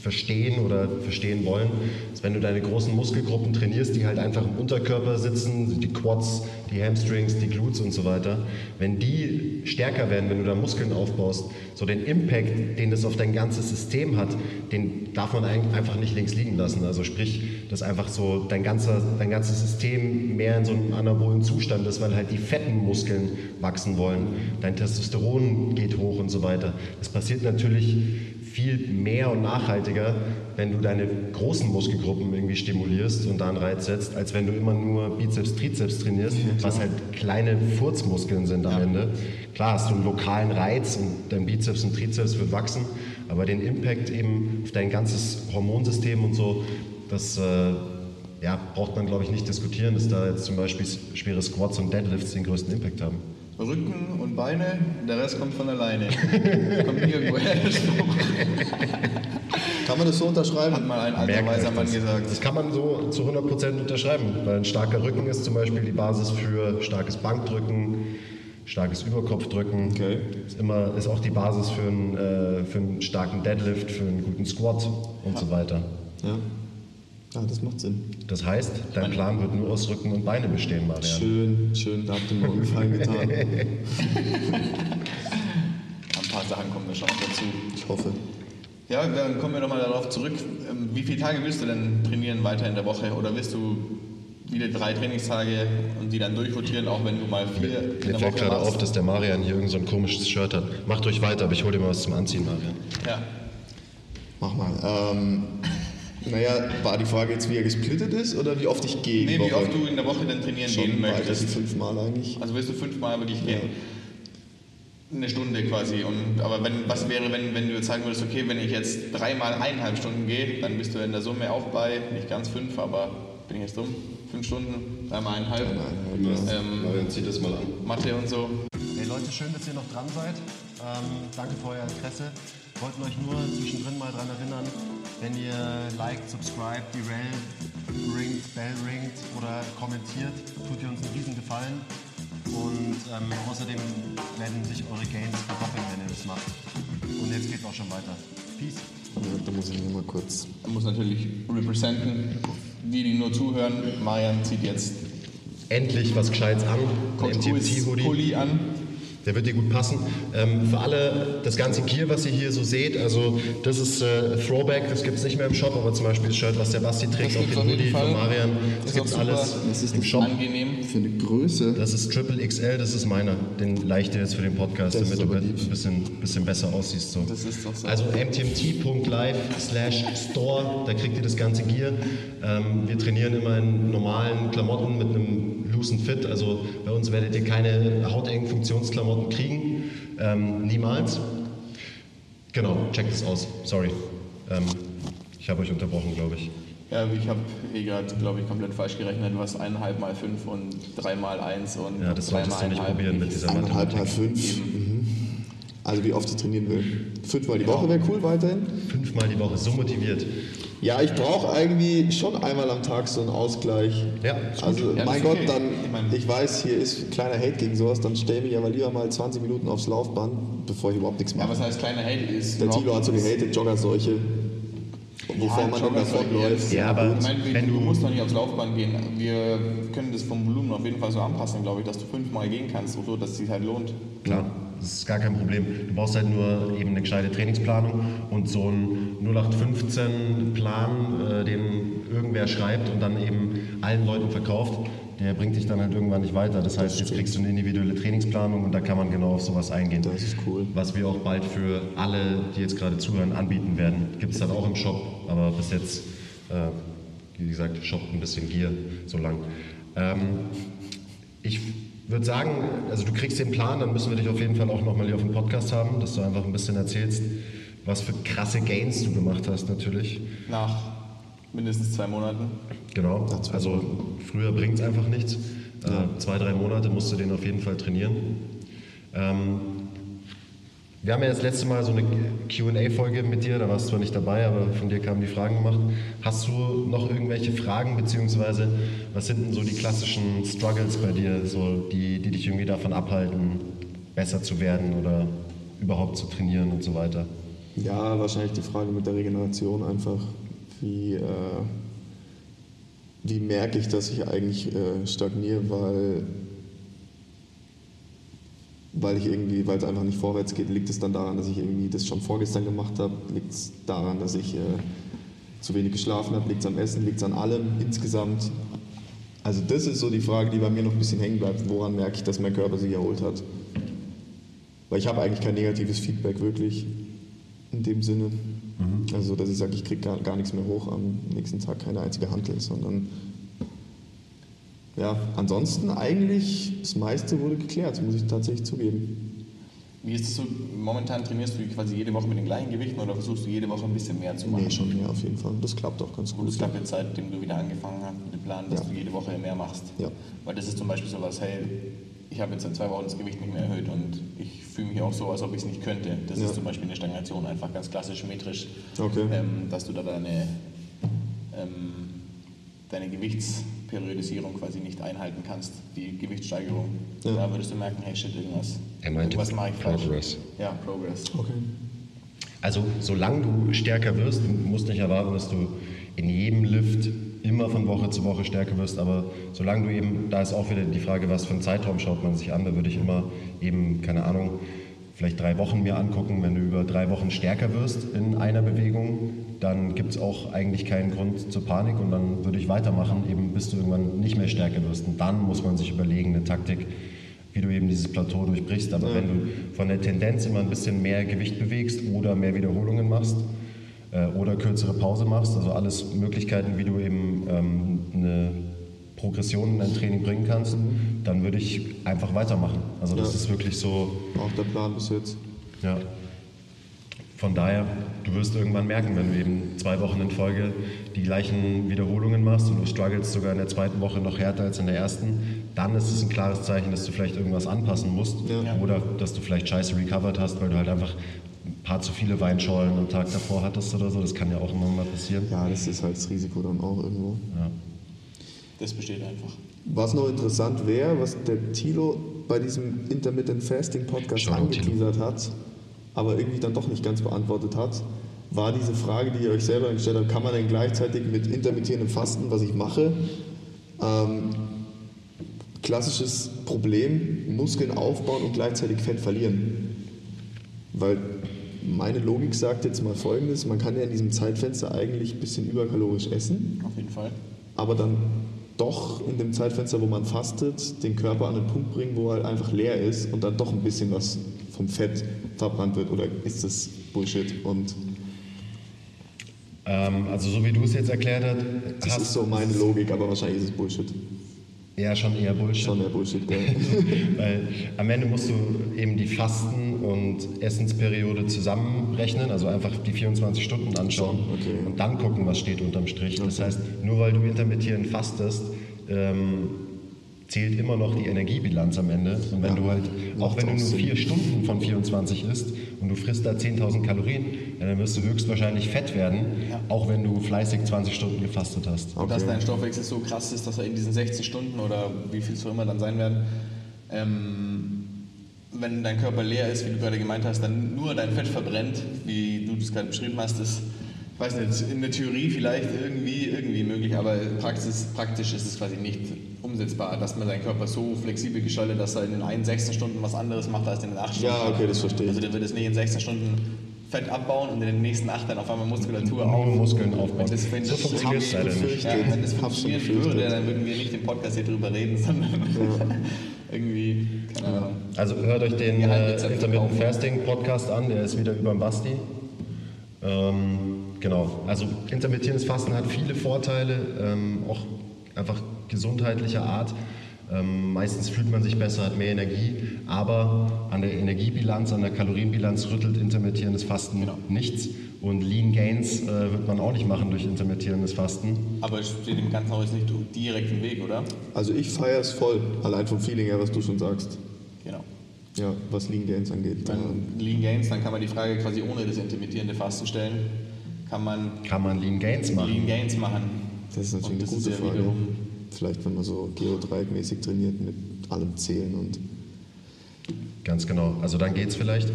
verstehen oder verstehen wollen, ist, wenn du deine großen Muskelgruppen trainierst, die halt einfach im Unterkörper sitzen, die Quads, die Hamstrings, die Glutes und so weiter, wenn die stärker werden, wenn du da Muskeln aufbaust, so den Impact, den das auf dein ganzes System hat, den darf man ein- einfach nicht links liegen lassen. Also sprich, dass einfach so dein, ganzer, dein ganzes System mehr in so einem anabolen Zustand ist, weil halt die fetten Muskeln wachsen wollen. Dein Testosteron geht hoch und so weiter. Das passiert natürlich viel mehr und nachhaltiger, wenn du deine großen Muskelgruppen irgendwie stimulierst und da einen Reiz setzt, als wenn du immer nur Bizeps, Trizeps trainierst, was halt kleine Furzmuskeln sind am Ende. Klar hast du einen lokalen Reiz und dein Bizeps und Trizeps wird wachsen, aber den Impact eben auf dein ganzes Hormonsystem und so, das äh, ja, braucht man glaube ich nicht diskutieren, dass da jetzt zum Beispiel schwere Squats und Deadlifts den größten Impact haben.
Rücken und Beine, der Rest kommt von alleine. kommt nirgendwo her.
Kann man das so unterschreiben?
Hat mal ein alter weiser Mann
das.
gesagt.
Das kann man so zu 100% unterschreiben, weil ein starker Rücken ist zum Beispiel die Basis für starkes Bankdrücken, starkes Überkopfdrücken.
Okay.
Ist, immer, ist auch die Basis für einen, äh, für einen starken Deadlift, für einen guten Squat und so weiter.
Ja. Ja, das macht Sinn.
Das heißt, dein Plan wird nur aus Rücken und Beine bestehen, Marian.
Schön, schön, da habt ihr mir einen Gefallen getan.
Ein paar Sachen kommen da schon noch dazu.
Ich hoffe.
Ja, dann kommen wir nochmal darauf zurück. Ähm, Wie viele Tage willst du denn trainieren weiter in der Woche? Oder willst du wieder drei Trainingstage und die dann durchrotieren, auch wenn du mal vier in
Mir fällt gerade
machst?
auf, dass der Marian hier irgend so ein komisches Shirt hat. Macht euch weiter, aber ich hole dir mal was zum Anziehen, Marian.
Ja.
Mach mal. Ähm, naja, war die Frage jetzt, wie er gesplittet ist oder wie oft ich gehe?
Nee, wie oft du in der Woche denn trainieren gehen
Schon wie
möchtest.
fünfmal eigentlich.
Also willst du fünfmal wirklich gehen? Eine Stunde quasi. Und, aber wenn, was wäre, wenn, wenn du jetzt sagen würdest, okay, wenn ich jetzt dreimal eineinhalb Stunden gehe, dann bist du in der Summe auch bei, nicht ganz fünf, aber bin ich jetzt dumm? Fünf Stunden, dreimal eineinhalb. Ähm,
Marian, zieh das mal an.
Mathe und so.
Hey Leute, schön, dass ihr noch dran seid. Ähm, danke für euer Interesse. Wollten euch nur zwischendrin mal dran erinnern, wenn ihr liked, subscribe, die Rail ringt, Bell ringt oder kommentiert, tut ihr uns einen riesen Gefallen. Und ähm, außerdem werden sich eure Gains verdoppeln, wenn ihr das macht. Und jetzt geht's auch schon weiter. Peace.
Ja, da muss ich nur mal kurz.
Er muss natürlich representen. Die, die nur zuhören, Marian zieht jetzt
Endlich was Gescheites an. MTMT-Hoodie.
Pulli an.
Der wird dir gut passen. Ähm, für alle das ganze Gear, was ihr hier so seht, also das ist äh, Throwback, das gibt es nicht mehr im Shop, aber zum Beispiel das Shirt, was der Basti trägt,
Das
auch den Hoodie von Marian, das
super.
alles
Das ist
im Shop.
Angenehm.
Für eine Größe.
Das ist Triple XL, das ist meiner. Den leichte jetzt für den Podcast,
Das
damit du ein bisschen, bisschen besser aussiehst. So.
Das ist doch so.
Also mtmt.live slash store, da kriegt ihr das ganze Gear. Ähm, wir trainieren immer in normalen Klamotten mit einem loosen Fit. Also bei uns werdet ihr keine hautengen Funktionsklamotten kriegen. Ähm, niemals. Genau, checkt es aus. Sorry. Ähm, ich habe euch unterbrochen, glaube ich.
Ja, ich habe eh gerade, glaube ich, komplett falsch gerechnet. Du hast eineinhalb mal fünf und drei mal eins und
Ja, das
drei
solltest
mal
du nicht
eineinhalb.
probieren mit dieser
Eineinhalb mal
Mathematik.
fünf. Mhm. Also wie oft ich trainieren will. Fünfmal die Woche wäre cool weiterhin.
Fünfmal die Woche, so motiviert.
Ja, ich brauche irgendwie schon einmal am Tag so einen Ausgleich.
Ja,
Also
Ja,
mein Gott,
okay.
dann,
Ich
weiß, hier ist kleiner Hate gegen sowas, dann stell mich aber lieber mal 20 Minuten aufs Laufband, bevor ich überhaupt nichts
Ja,
mache.
was heißt kleiner Hate ist?
Der Tilo hat so gehatet, Joggerseuche. Bevor
Ja,
man dann
Jogger
davon
eher-
läuft.
Ja, aber
Ich meine,
wenn
du,
du-
musst doch nicht aufs Laufband gehen. Wir können das vom Volumen auf jeden Fall so anpassen, glaube ich, dass du fünfmal gehen kannst, so dass es sich halt lohnt.
Klar, das ist gar kein Problem. Du brauchst halt nur eben eine gescheite Trainingsplanung und so einen 0815-Plan, äh, den irgendwer schreibt und dann eben allen Leuten verkauft, der bringt dich dann halt irgendwann nicht weiter. Das heißt, jetzt kriegst du eine individuelle Trainingsplanung und da kann man genau auf sowas eingehen.
Das ist cool.
Was wir auch bald für alle, die jetzt gerade zuhören, anbieten werden. Gibt es dann auch im Shop, aber bis jetzt, äh, wie gesagt, shoppt ein bisschen Gier so lang. Ähm, ich würde sagen, also du kriegst den Plan, dann müssen wir dich auf jeden Fall auch nochmal hier auf dem Podcast haben, dass du einfach ein bisschen erzählst, was für krasse Gains du gemacht hast natürlich.
Nach mindestens zwei Monaten.
Genau, also früher bringt es einfach nichts. Äh, zwei, drei Monate musst du den auf jeden Fall trainieren. Ähm, wir haben ja das letzte Mal so eine QA-Folge mit dir, da warst du zwar nicht dabei, aber von dir kamen die Fragen gemacht. Hast du noch irgendwelche Fragen, beziehungsweise was sind denn so die klassischen Struggles bei dir, so die, die dich irgendwie davon abhalten, besser zu werden oder überhaupt zu trainieren und so weiter?
Ja, wahrscheinlich die Frage mit der Regeneration einfach. Wie, äh, wie merke ich, dass ich eigentlich äh, stagniere, weil, weil ich irgendwie, weil es einfach nicht vorwärts geht, liegt es dann daran, dass ich irgendwie das schon vorgestern gemacht habe, liegt es daran, dass ich äh, zu wenig geschlafen habe, liegt es am Essen, liegt es an allem insgesamt. Also das ist so die Frage, die bei mir noch ein bisschen hängen bleibt. Woran merke ich, dass mein Körper sich erholt hat? Weil ich habe eigentlich kein negatives Feedback wirklich in dem Sinne. Also, dass ich sage, ich kriege gar, gar nichts mehr hoch am nächsten Tag, keine einzige Hantel, sondern ja, ansonsten eigentlich das meiste wurde geklärt, muss ich tatsächlich zugeben.
Wie ist es so? Momentan trainierst du quasi jede Woche mit den gleichen Gewichten oder versuchst du jede Woche ein bisschen mehr zu machen?
Nee, schon mehr auf jeden Fall. Das klappt auch ganz
Und
gut.
es klappt jetzt seitdem du wieder angefangen hast mit dem Plan, dass
Ja.
du jede Woche mehr machst.
Ja.
Weil das ist zum Beispiel sowas, hey, ich habe jetzt seit zwei Wochen das Gewicht nicht mehr erhöht und ich fühle mich auch so, als ob ich es nicht könnte. Das
Ja.
ist zum Beispiel eine Stagnation, einfach ganz klassisch metrisch,
Okay.
ähm, dass du da deine, ähm, deine Gewichtsperiodisierung quasi nicht einhalten kannst, die Gewichtssteigerung.
Ja.
Da würdest du merken, hey shit, irgendwas,
Er meinte
irgendwas mache ich falsch.
Progress.
Ja, Progress.
Okay.
Also solange du stärker wirst, du musst nicht erwarten, dass du in jedem Lift immer von Woche zu Woche stärker wirst, aber solange du eben, da ist auch wieder die Frage, was für einen Zeitraum schaut man sich an, da würde ich immer eben, keine Ahnung, vielleicht drei Wochen mir angucken, wenn du über drei Wochen stärker wirst in einer Bewegung, dann gibt es auch eigentlich keinen Grund zur Panik und dann würde ich weitermachen, eben bis du irgendwann nicht mehr stärker wirst. Und dann muss man sich überlegen, eine Taktik, wie du eben dieses Plateau durchbrichst. Aber wenn du von der Tendenz immer ein bisschen mehr Gewicht bewegst oder mehr Wiederholungen machst oder kürzere Pause machst, also alles Möglichkeiten, wie du eben ähm, eine Progression in dein Training bringen kannst, dann würde ich einfach weitermachen. Also das
Ja.
ist wirklich so,
Auch der Plan bis jetzt.
ja. Von daher, du wirst irgendwann merken, wenn du eben zwei Wochen in Folge die gleichen Wiederholungen machst und du struggles sogar in der zweiten Woche noch härter als in der ersten, dann ist es ein klares Zeichen, dass du vielleicht irgendwas anpassen musst
Ja.
oder dass du vielleicht scheiße recovered hast, weil du halt einfach ein paar zu viele Weinschollen am Tag davor hattest oder so. Das kann ja auch immer mal passieren.
Ja, das ist halt das Risiko dann auch irgendwo.
Ja.
Das besteht einfach.
Was noch interessant wäre, was der Tilo bei diesem Intermittent Fasting Podcast
Thilo.
angeteasert hat, aber irgendwie dann doch nicht ganz beantwortet hat, war diese Frage, die ihr euch selber gestellt habt, kann man denn gleichzeitig mit intermittierendem Fasten, was ich mache, ähm, klassisches Problem, Muskeln aufbauen und gleichzeitig Fett verlieren? Weil meine Logik sagt jetzt mal folgendes, man kann ja in diesem Zeitfenster eigentlich ein bisschen überkalorisch essen,
Auf jeden Fall.
aber dann doch in dem Zeitfenster, wo man fastet, den Körper an den Punkt bringen, wo er halt einfach leer ist und dann doch ein bisschen was vom Fett verbrannt wird? Oder ist das Bullshit? Und
Ähm, also so wie du es jetzt erklärt hast,
das ist so meine Logik, aber wahrscheinlich ist es Bullshit.
Ja schon eher Bullshit.
Schon mehr Bullshit, gell?
Weil am Ende musst du eben die Fasten- und Essensperiode zusammenrechnen, also einfach die 24 Stunden anschauen
okay.
und dann gucken, was steht unterm Strich. Das heißt, nur weil du intermittierend fastest, ähm, zählt immer noch die Energiebilanz am Ende. Und wenn
Ja,
du halt, auch wenn du nur
Sinn.
vier Stunden von 24 isst und du frisst da 10.000 Kalorien, ja, dann wirst du höchstwahrscheinlich fett werden, auch wenn du fleißig 20 Stunden gefastet hast.
Und dass
Okay.
dein Stoffwechsel so krass ist, dass er in diesen 60 Stunden oder wie viel es auch immer dann sein werden, ähm, wenn dein Körper leer ist, wie du gerade gemeint hast, dann nur dein Fett verbrennt, wie du das gerade beschrieben hast, ist weiß nicht, in der Theorie vielleicht irgendwie, irgendwie möglich, aber Praxis, praktisch ist es quasi nicht umsetzbar, dass man seinen Körper so flexibel gestaltet, dass er in den einen 16 Stunden was anderes macht als in den 8 Stunden.
Ja, okay, das verstehe ich.
Also der wird es nicht in 16 Stunden Fett abbauen und in den nächsten 8 dann auf einmal Muskulatur auf.
Muskeln aufbauen.
Wenn das, wenn
So
das
funktioniert es leider nicht.
ja, wenn das funktionieren würde, dann würden wir nicht im Podcast hier drüber reden, sondern irgendwie, keine Ahnung.
Also hört euch den
Ja,
äh,
Rezept
Intermittent. Fasting Podcast an, der ist wieder über dem Basti. Ähm, genau, also intermittierendes Fasten hat viele Vorteile, ähm, auch einfach gesundheitlicher Art. Ähm, meistens fühlt man sich besser, hat mehr Energie, aber an der Energiebilanz, an der Kalorienbilanz rüttelt intermittierendes Fasten
Genau.
nichts. Und Lean Gains äh, wird man auch nicht machen durch intermittierendes Fasten.
Aber es steht dem Ganzen auch jetzt nicht direkt im Weg, oder?
Also ich feiere es voll, allein vom Feeling her, was du schon sagst.
Genau.
Ja, was Lean Gains angeht.
Wenn Lean Gains, dann kann man die Frage quasi ohne das intermittierende Fasten stellen. Kann man
Kann man Lean Gains machen?
Lean Gains machen?
Das ist natürlich
Und
eine
das
gute Frage.
wiederum-
Vielleicht, wenn man so Geodreieckmäßig trainiert mit allem Zählen und
Ganz genau. Also dann geht's vielleicht.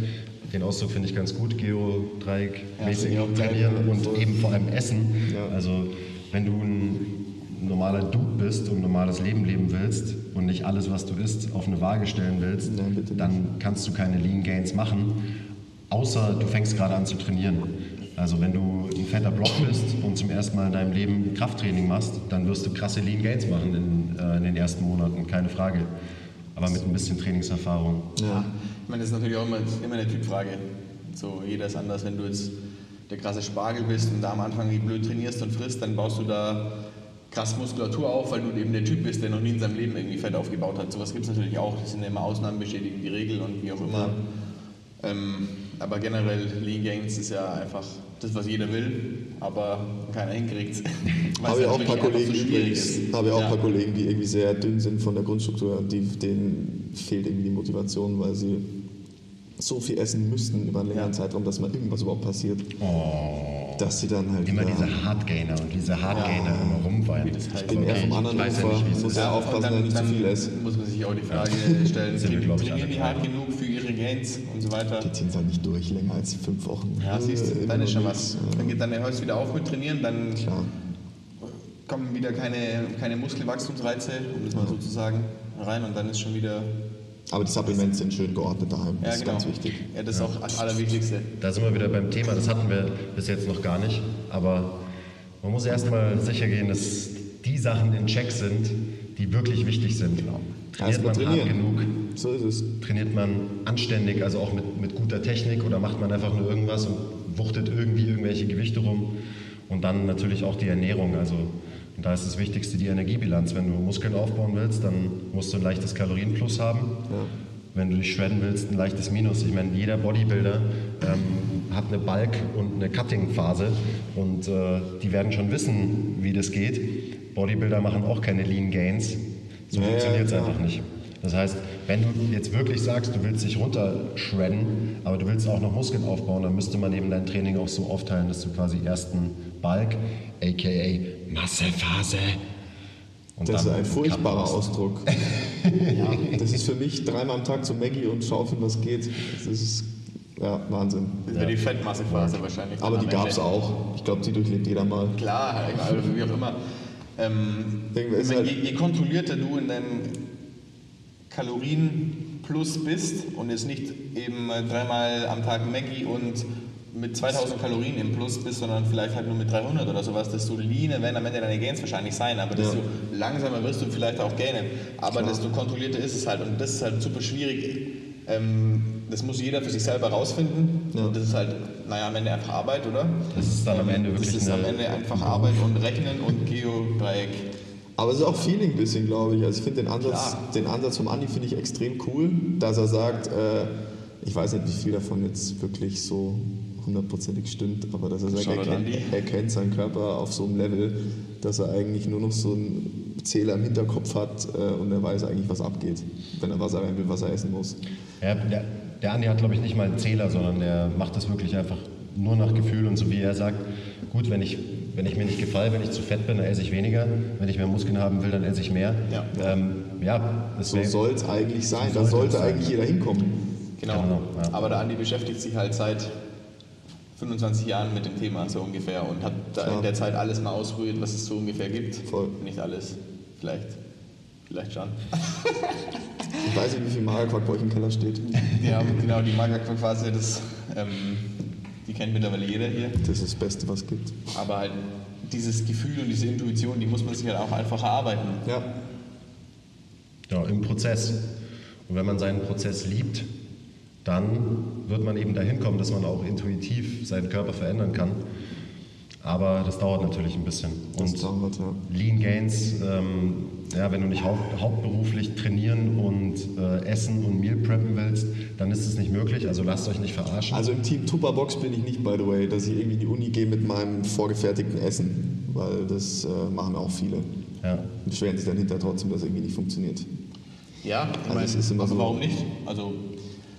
Den Ausdruck finde ich ganz gut, Geodreieck
Ja, geil.
trainieren und eben vor allem Essen.
Ja.
Also wenn du ein normaler Dude bist und ein normales Leben leben willst und nicht alles, was du isst, auf eine Waage stellen willst,
Nein,
dann kannst du keine Lean Gains machen, außer du fängst gerade an zu trainieren. Also wenn du ein fetter Block bist und zum ersten Mal in deinem Leben Krafttraining machst, dann wirst du krasse Lean Gains machen in, äh, in den ersten Monaten, keine Frage. Aber mit ein bisschen Trainingserfahrung.
ja.
Ich meine, das ist natürlich auch immer, immer eine Typfrage. So, jeder ist anders. Wenn du jetzt der krasse Spargel bist und da am Anfang wie blöd trainierst und frisst, dann baust du da krass Muskulatur auf, weil du eben der Typ bist, der noch nie in seinem Leben irgendwie Fett aufgebaut hat. Sowas gibt es natürlich auch. Das sind ja immer Ausnahmen, bestätigen die Regel und wie auch immer. Ähm, aber generell Lean Gains ist ja einfach das, was jeder will, aber keiner hinkriegt.
Habe
es
ich auch ein paar Kollegen
so
übrigens. Habe ich auch
Ja.
ein paar Kollegen, die irgendwie sehr dünn sind von der Grundstruktur und die, denen fehlt irgendwie die Motivation, weil sie so viel essen müssten über einen längeren
Ja.
Zeitraum, dass mal irgendwas überhaupt passiert. Dass sie dann halt
Immer diese Hardgainer und diese Hardgainer immer rumweinen.
das heißt.
Ich bin eher vom anderen
ja
Ufer,
es
muss ja
Ja,
aufpassen, dass er nicht zu viel isst.
muss man sich auch die Frage stellen,
Sind wir,
trainieren die hart genug Gains und so weiter?
Die ziehen es halt nicht durch, länger als fünf Wochen.
Ja, siehst du, dann ist schon was. Dann geht dann der Holz wieder auf mit Trainieren, dann
Klar.
kommen wieder keine, keine Muskelwachstumsreize, um das mal so zu sagen, rein und dann ist schon wieder.
Aber die Supplements sind schön geordnet daheim. Das
Ja,
ist
genau.
ganz wichtig.
Ja, das ist auch das Allerwichtigste.
Da sind wir wieder beim Thema, das hatten wir bis jetzt noch gar nicht, aber man muss erstmal sicher gehen, dass die Sachen in Check sind, die wirklich wichtig sind. Trainiert
Erstmal
man hart
trainieren.
genug,
So ist es.
trainiert man anständig, also auch mit, mit guter Technik oder macht man einfach nur irgendwas und wuchtet irgendwie irgendwelche Gewichte rum und dann natürlich auch die Ernährung, also und da ist das Wichtigste die Energiebilanz. Wenn du Muskeln aufbauen willst, dann musst du ein leichtes Kalorienplus haben.
Ja.
Wenn du dich shredden willst, ein leichtes Minus. Ich meine, jeder Bodybuilder ähm, hat eine Bulk- und eine Cutting-Phase und äh, die werden schon wissen, wie das geht. Bodybuilder machen auch keine Lean Gains. So
Ja, ja,
funktioniert es
klar.
einfach nicht. Das heißt, wenn du jetzt wirklich sagst, du willst dich runtershredden, aber du willst auch noch Muskeln aufbauen, dann müsste man eben dein Training auch so aufteilen, dass du quasi ersten Bulk, aka Massephase, und
Das ist ein furchtbarer. Ausdruck. ja, das ist für mich dreimal am Tag zu Maggie und schaufeln, was geht. Das ist ja, Wahnsinn.
Das wäre die Fettmassephase wahrscheinlich.
Aber die gab es auch. Ich glaube, die durchlebt jeder mal.
Klar, egal, wie auch immer. Ähm,
Denke,
meine,
halt-
je, je kontrollierter du in deinem Kalorienplus bist und jetzt nicht eben dreimal am Tag Maggi und mit 2000 Kalorien im Plus bist, sondern vielleicht halt nur mit 300 oder sowas, desto leaner werden am Ende deine Gains wahrscheinlich sein, aber desto
Ja.
langsamer wirst du vielleicht auch gainen. Aber desto kontrollierter ist es halt und das ist halt super schwierig. Ähm, das muss jeder für sich selber rausfinden
Ja.
und das ist halt, naja, am Ende einfach Arbeit, oder?
Das ist dann am Ende wirklich
Das ist am Ende einfach Arbeit und Rechnen und Geodreieck.
Aber es ist auch Feeling ein bisschen, glaube ich. Also ich finde den Ansatz,
Klar.
den Ansatz vom Andi finde ich extrem cool, dass er sagt, äh, ich weiß nicht, wie viel davon jetzt wirklich so hundertprozentig stimmt, aber dass er sagt, er kennt, er kennt seinen Körper auf so einem Level, dass er eigentlich nur noch so einen Zähler im Hinterkopf hat äh, und er weiß eigentlich, was abgeht, wenn er was rein will, was er essen muss.
Ja, der, der Andi hat, glaube ich, nicht mal einen Zähler, sondern der macht das wirklich einfach nur nach Gefühl und so wie er sagt, gut, wenn ich, wenn ich mir nicht gefalle, wenn ich zu fett bin, dann esse ich weniger. Wenn ich mehr Muskeln haben will, dann esse ich mehr.
Ja.
ähm, ja das
So soll es eigentlich sein,
So
da
sollte sein,
eigentlich
ja.
jeder hinkommen.
Genau.
Genau, ja.
Aber der Andi beschäftigt sich halt seit 25 Jahren mit dem Thema so ungefähr und habe da in der Zeit alles mal ausprobiert, was es so ungefähr gibt.
Voll.
Nicht alles, vielleicht. Vielleicht schon.
Ich weiß nicht, wie viel Magerquark bei euch im Keller steht.
Ja, genau, die Magerquark-Phase, das, ähm, die kennt mittlerweile jeder hier.
Das ist das Beste, was es gibt.
Aber halt dieses Gefühl und diese Intuition, die muss man sich halt auch einfach erarbeiten.
Ja,
Ja, im Prozess. Und wenn man seinen Prozess liebt, dann wird man eben dahin kommen, dass man auch intuitiv seinen Körper verändern kann. Aber das dauert natürlich ein bisschen.
das
Und
dauert, ja.
Lean Gains, ähm, ja, wenn du nicht haupt, hauptberuflich trainieren und äh, essen und Meal preppen willst, dann ist es nicht möglich. Also lasst euch nicht verarschen.
Also im Team Tupperbox bin ich nicht, by the way, dass ich irgendwie in die Uni gehe mit meinem vorgefertigten Essen, weil das äh, machen auch viele.
ja.
Und beschweren sich dann hinterher trotzdem, dass es irgendwie nicht funktioniert.
Ja, ich
Also
meine,
es ist immer
aber
so-
warum nicht? Also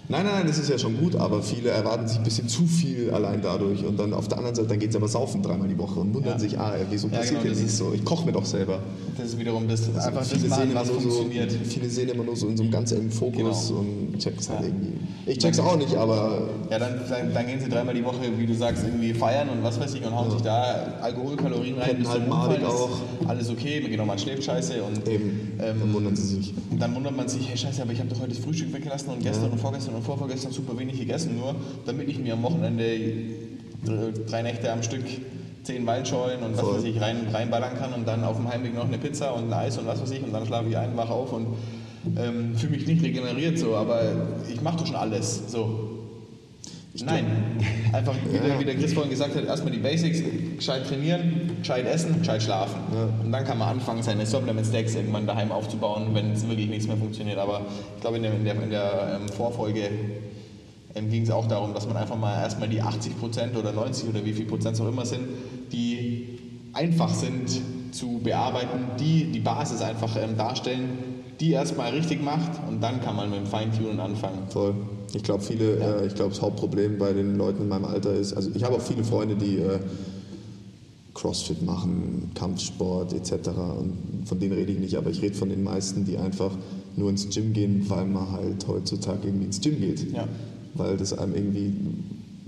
Nein, nein, das ist ja schon gut, aber viele erwarten sich ein bisschen zu viel allein dadurch. Und dann auf der anderen Seite, dann geht es aber saufen dreimal die Woche und wundern
Ja.
sich, ah, wieso
Ja,
passiert
genau,
nichts
ist-
so? Ich koche mir doch selber.
das ist wiederum das,
Also
einfach das
viele, sehen immer
was
nur so,
funktioniert.
viele sehen immer nur so in so einem ganz engen Fokus
Genau.
und checken halt
Ja.
irgendwie. Ich check's auch nicht, aber
Ja, dann, dann, dann gehen sie dreimal die Woche, wie du sagst, irgendwie feiern und was weiß ich und hauen sich da Alkoholkalorien rein. Zum
halt madig auch.
Alles okay, genau, man schläft scheiße und
eben,
Ähm,
dann wundern sie sich.
Und dann wundert man sich, hey Scheiße, aber ich habe doch heute das Frühstück weggelassen und gestern und vorgestern und vorvorgestern super wenig gegessen, nur damit ich mir am Wochenende dr- drei Nächte am Stück zehn Waldschollen und was weiß ich rein, reinballern kann und dann auf dem Heimweg noch eine Pizza und ein Eis und was weiß ich und dann schlafe ich ein, wach auf und ähm, fühle mich nicht regeneriert so, aber ich mache doch schon alles so. Nein, einfach wie, der, wie der Chris vorhin gesagt hat, erstmal die Basics, gescheit trainieren, gescheit essen, gescheit schlafen. Und dann kann man anfangen, seine Supplement Stacks irgendwann daheim aufzubauen, wenn es wirklich nichts mehr funktioniert. Aber ich glaube, in der, in der, in der ähm, Vorfolge ähm, ging es auch darum, dass man einfach mal erstmal die 80 Prozent oder 90 oder wie viel Prozent es auch immer sind, die einfach sind zu bearbeiten, die die Basis einfach ähm, darstellen, die erstmal richtig macht und dann kann man mit dem Feintunen anfangen.
Voll. Ich glaube, viele, äh, ich glaube, das Hauptproblem bei den Leuten in meinem Alter ist, also ich habe auch viele Freunde, die äh, Crossfit machen, Kampfsport etc. Und von denen rede ich nicht, aber ich rede von den meisten, die einfach nur ins Gym gehen, weil man halt heutzutage irgendwie ins Gym geht.
Ja.
Weil das einem irgendwie,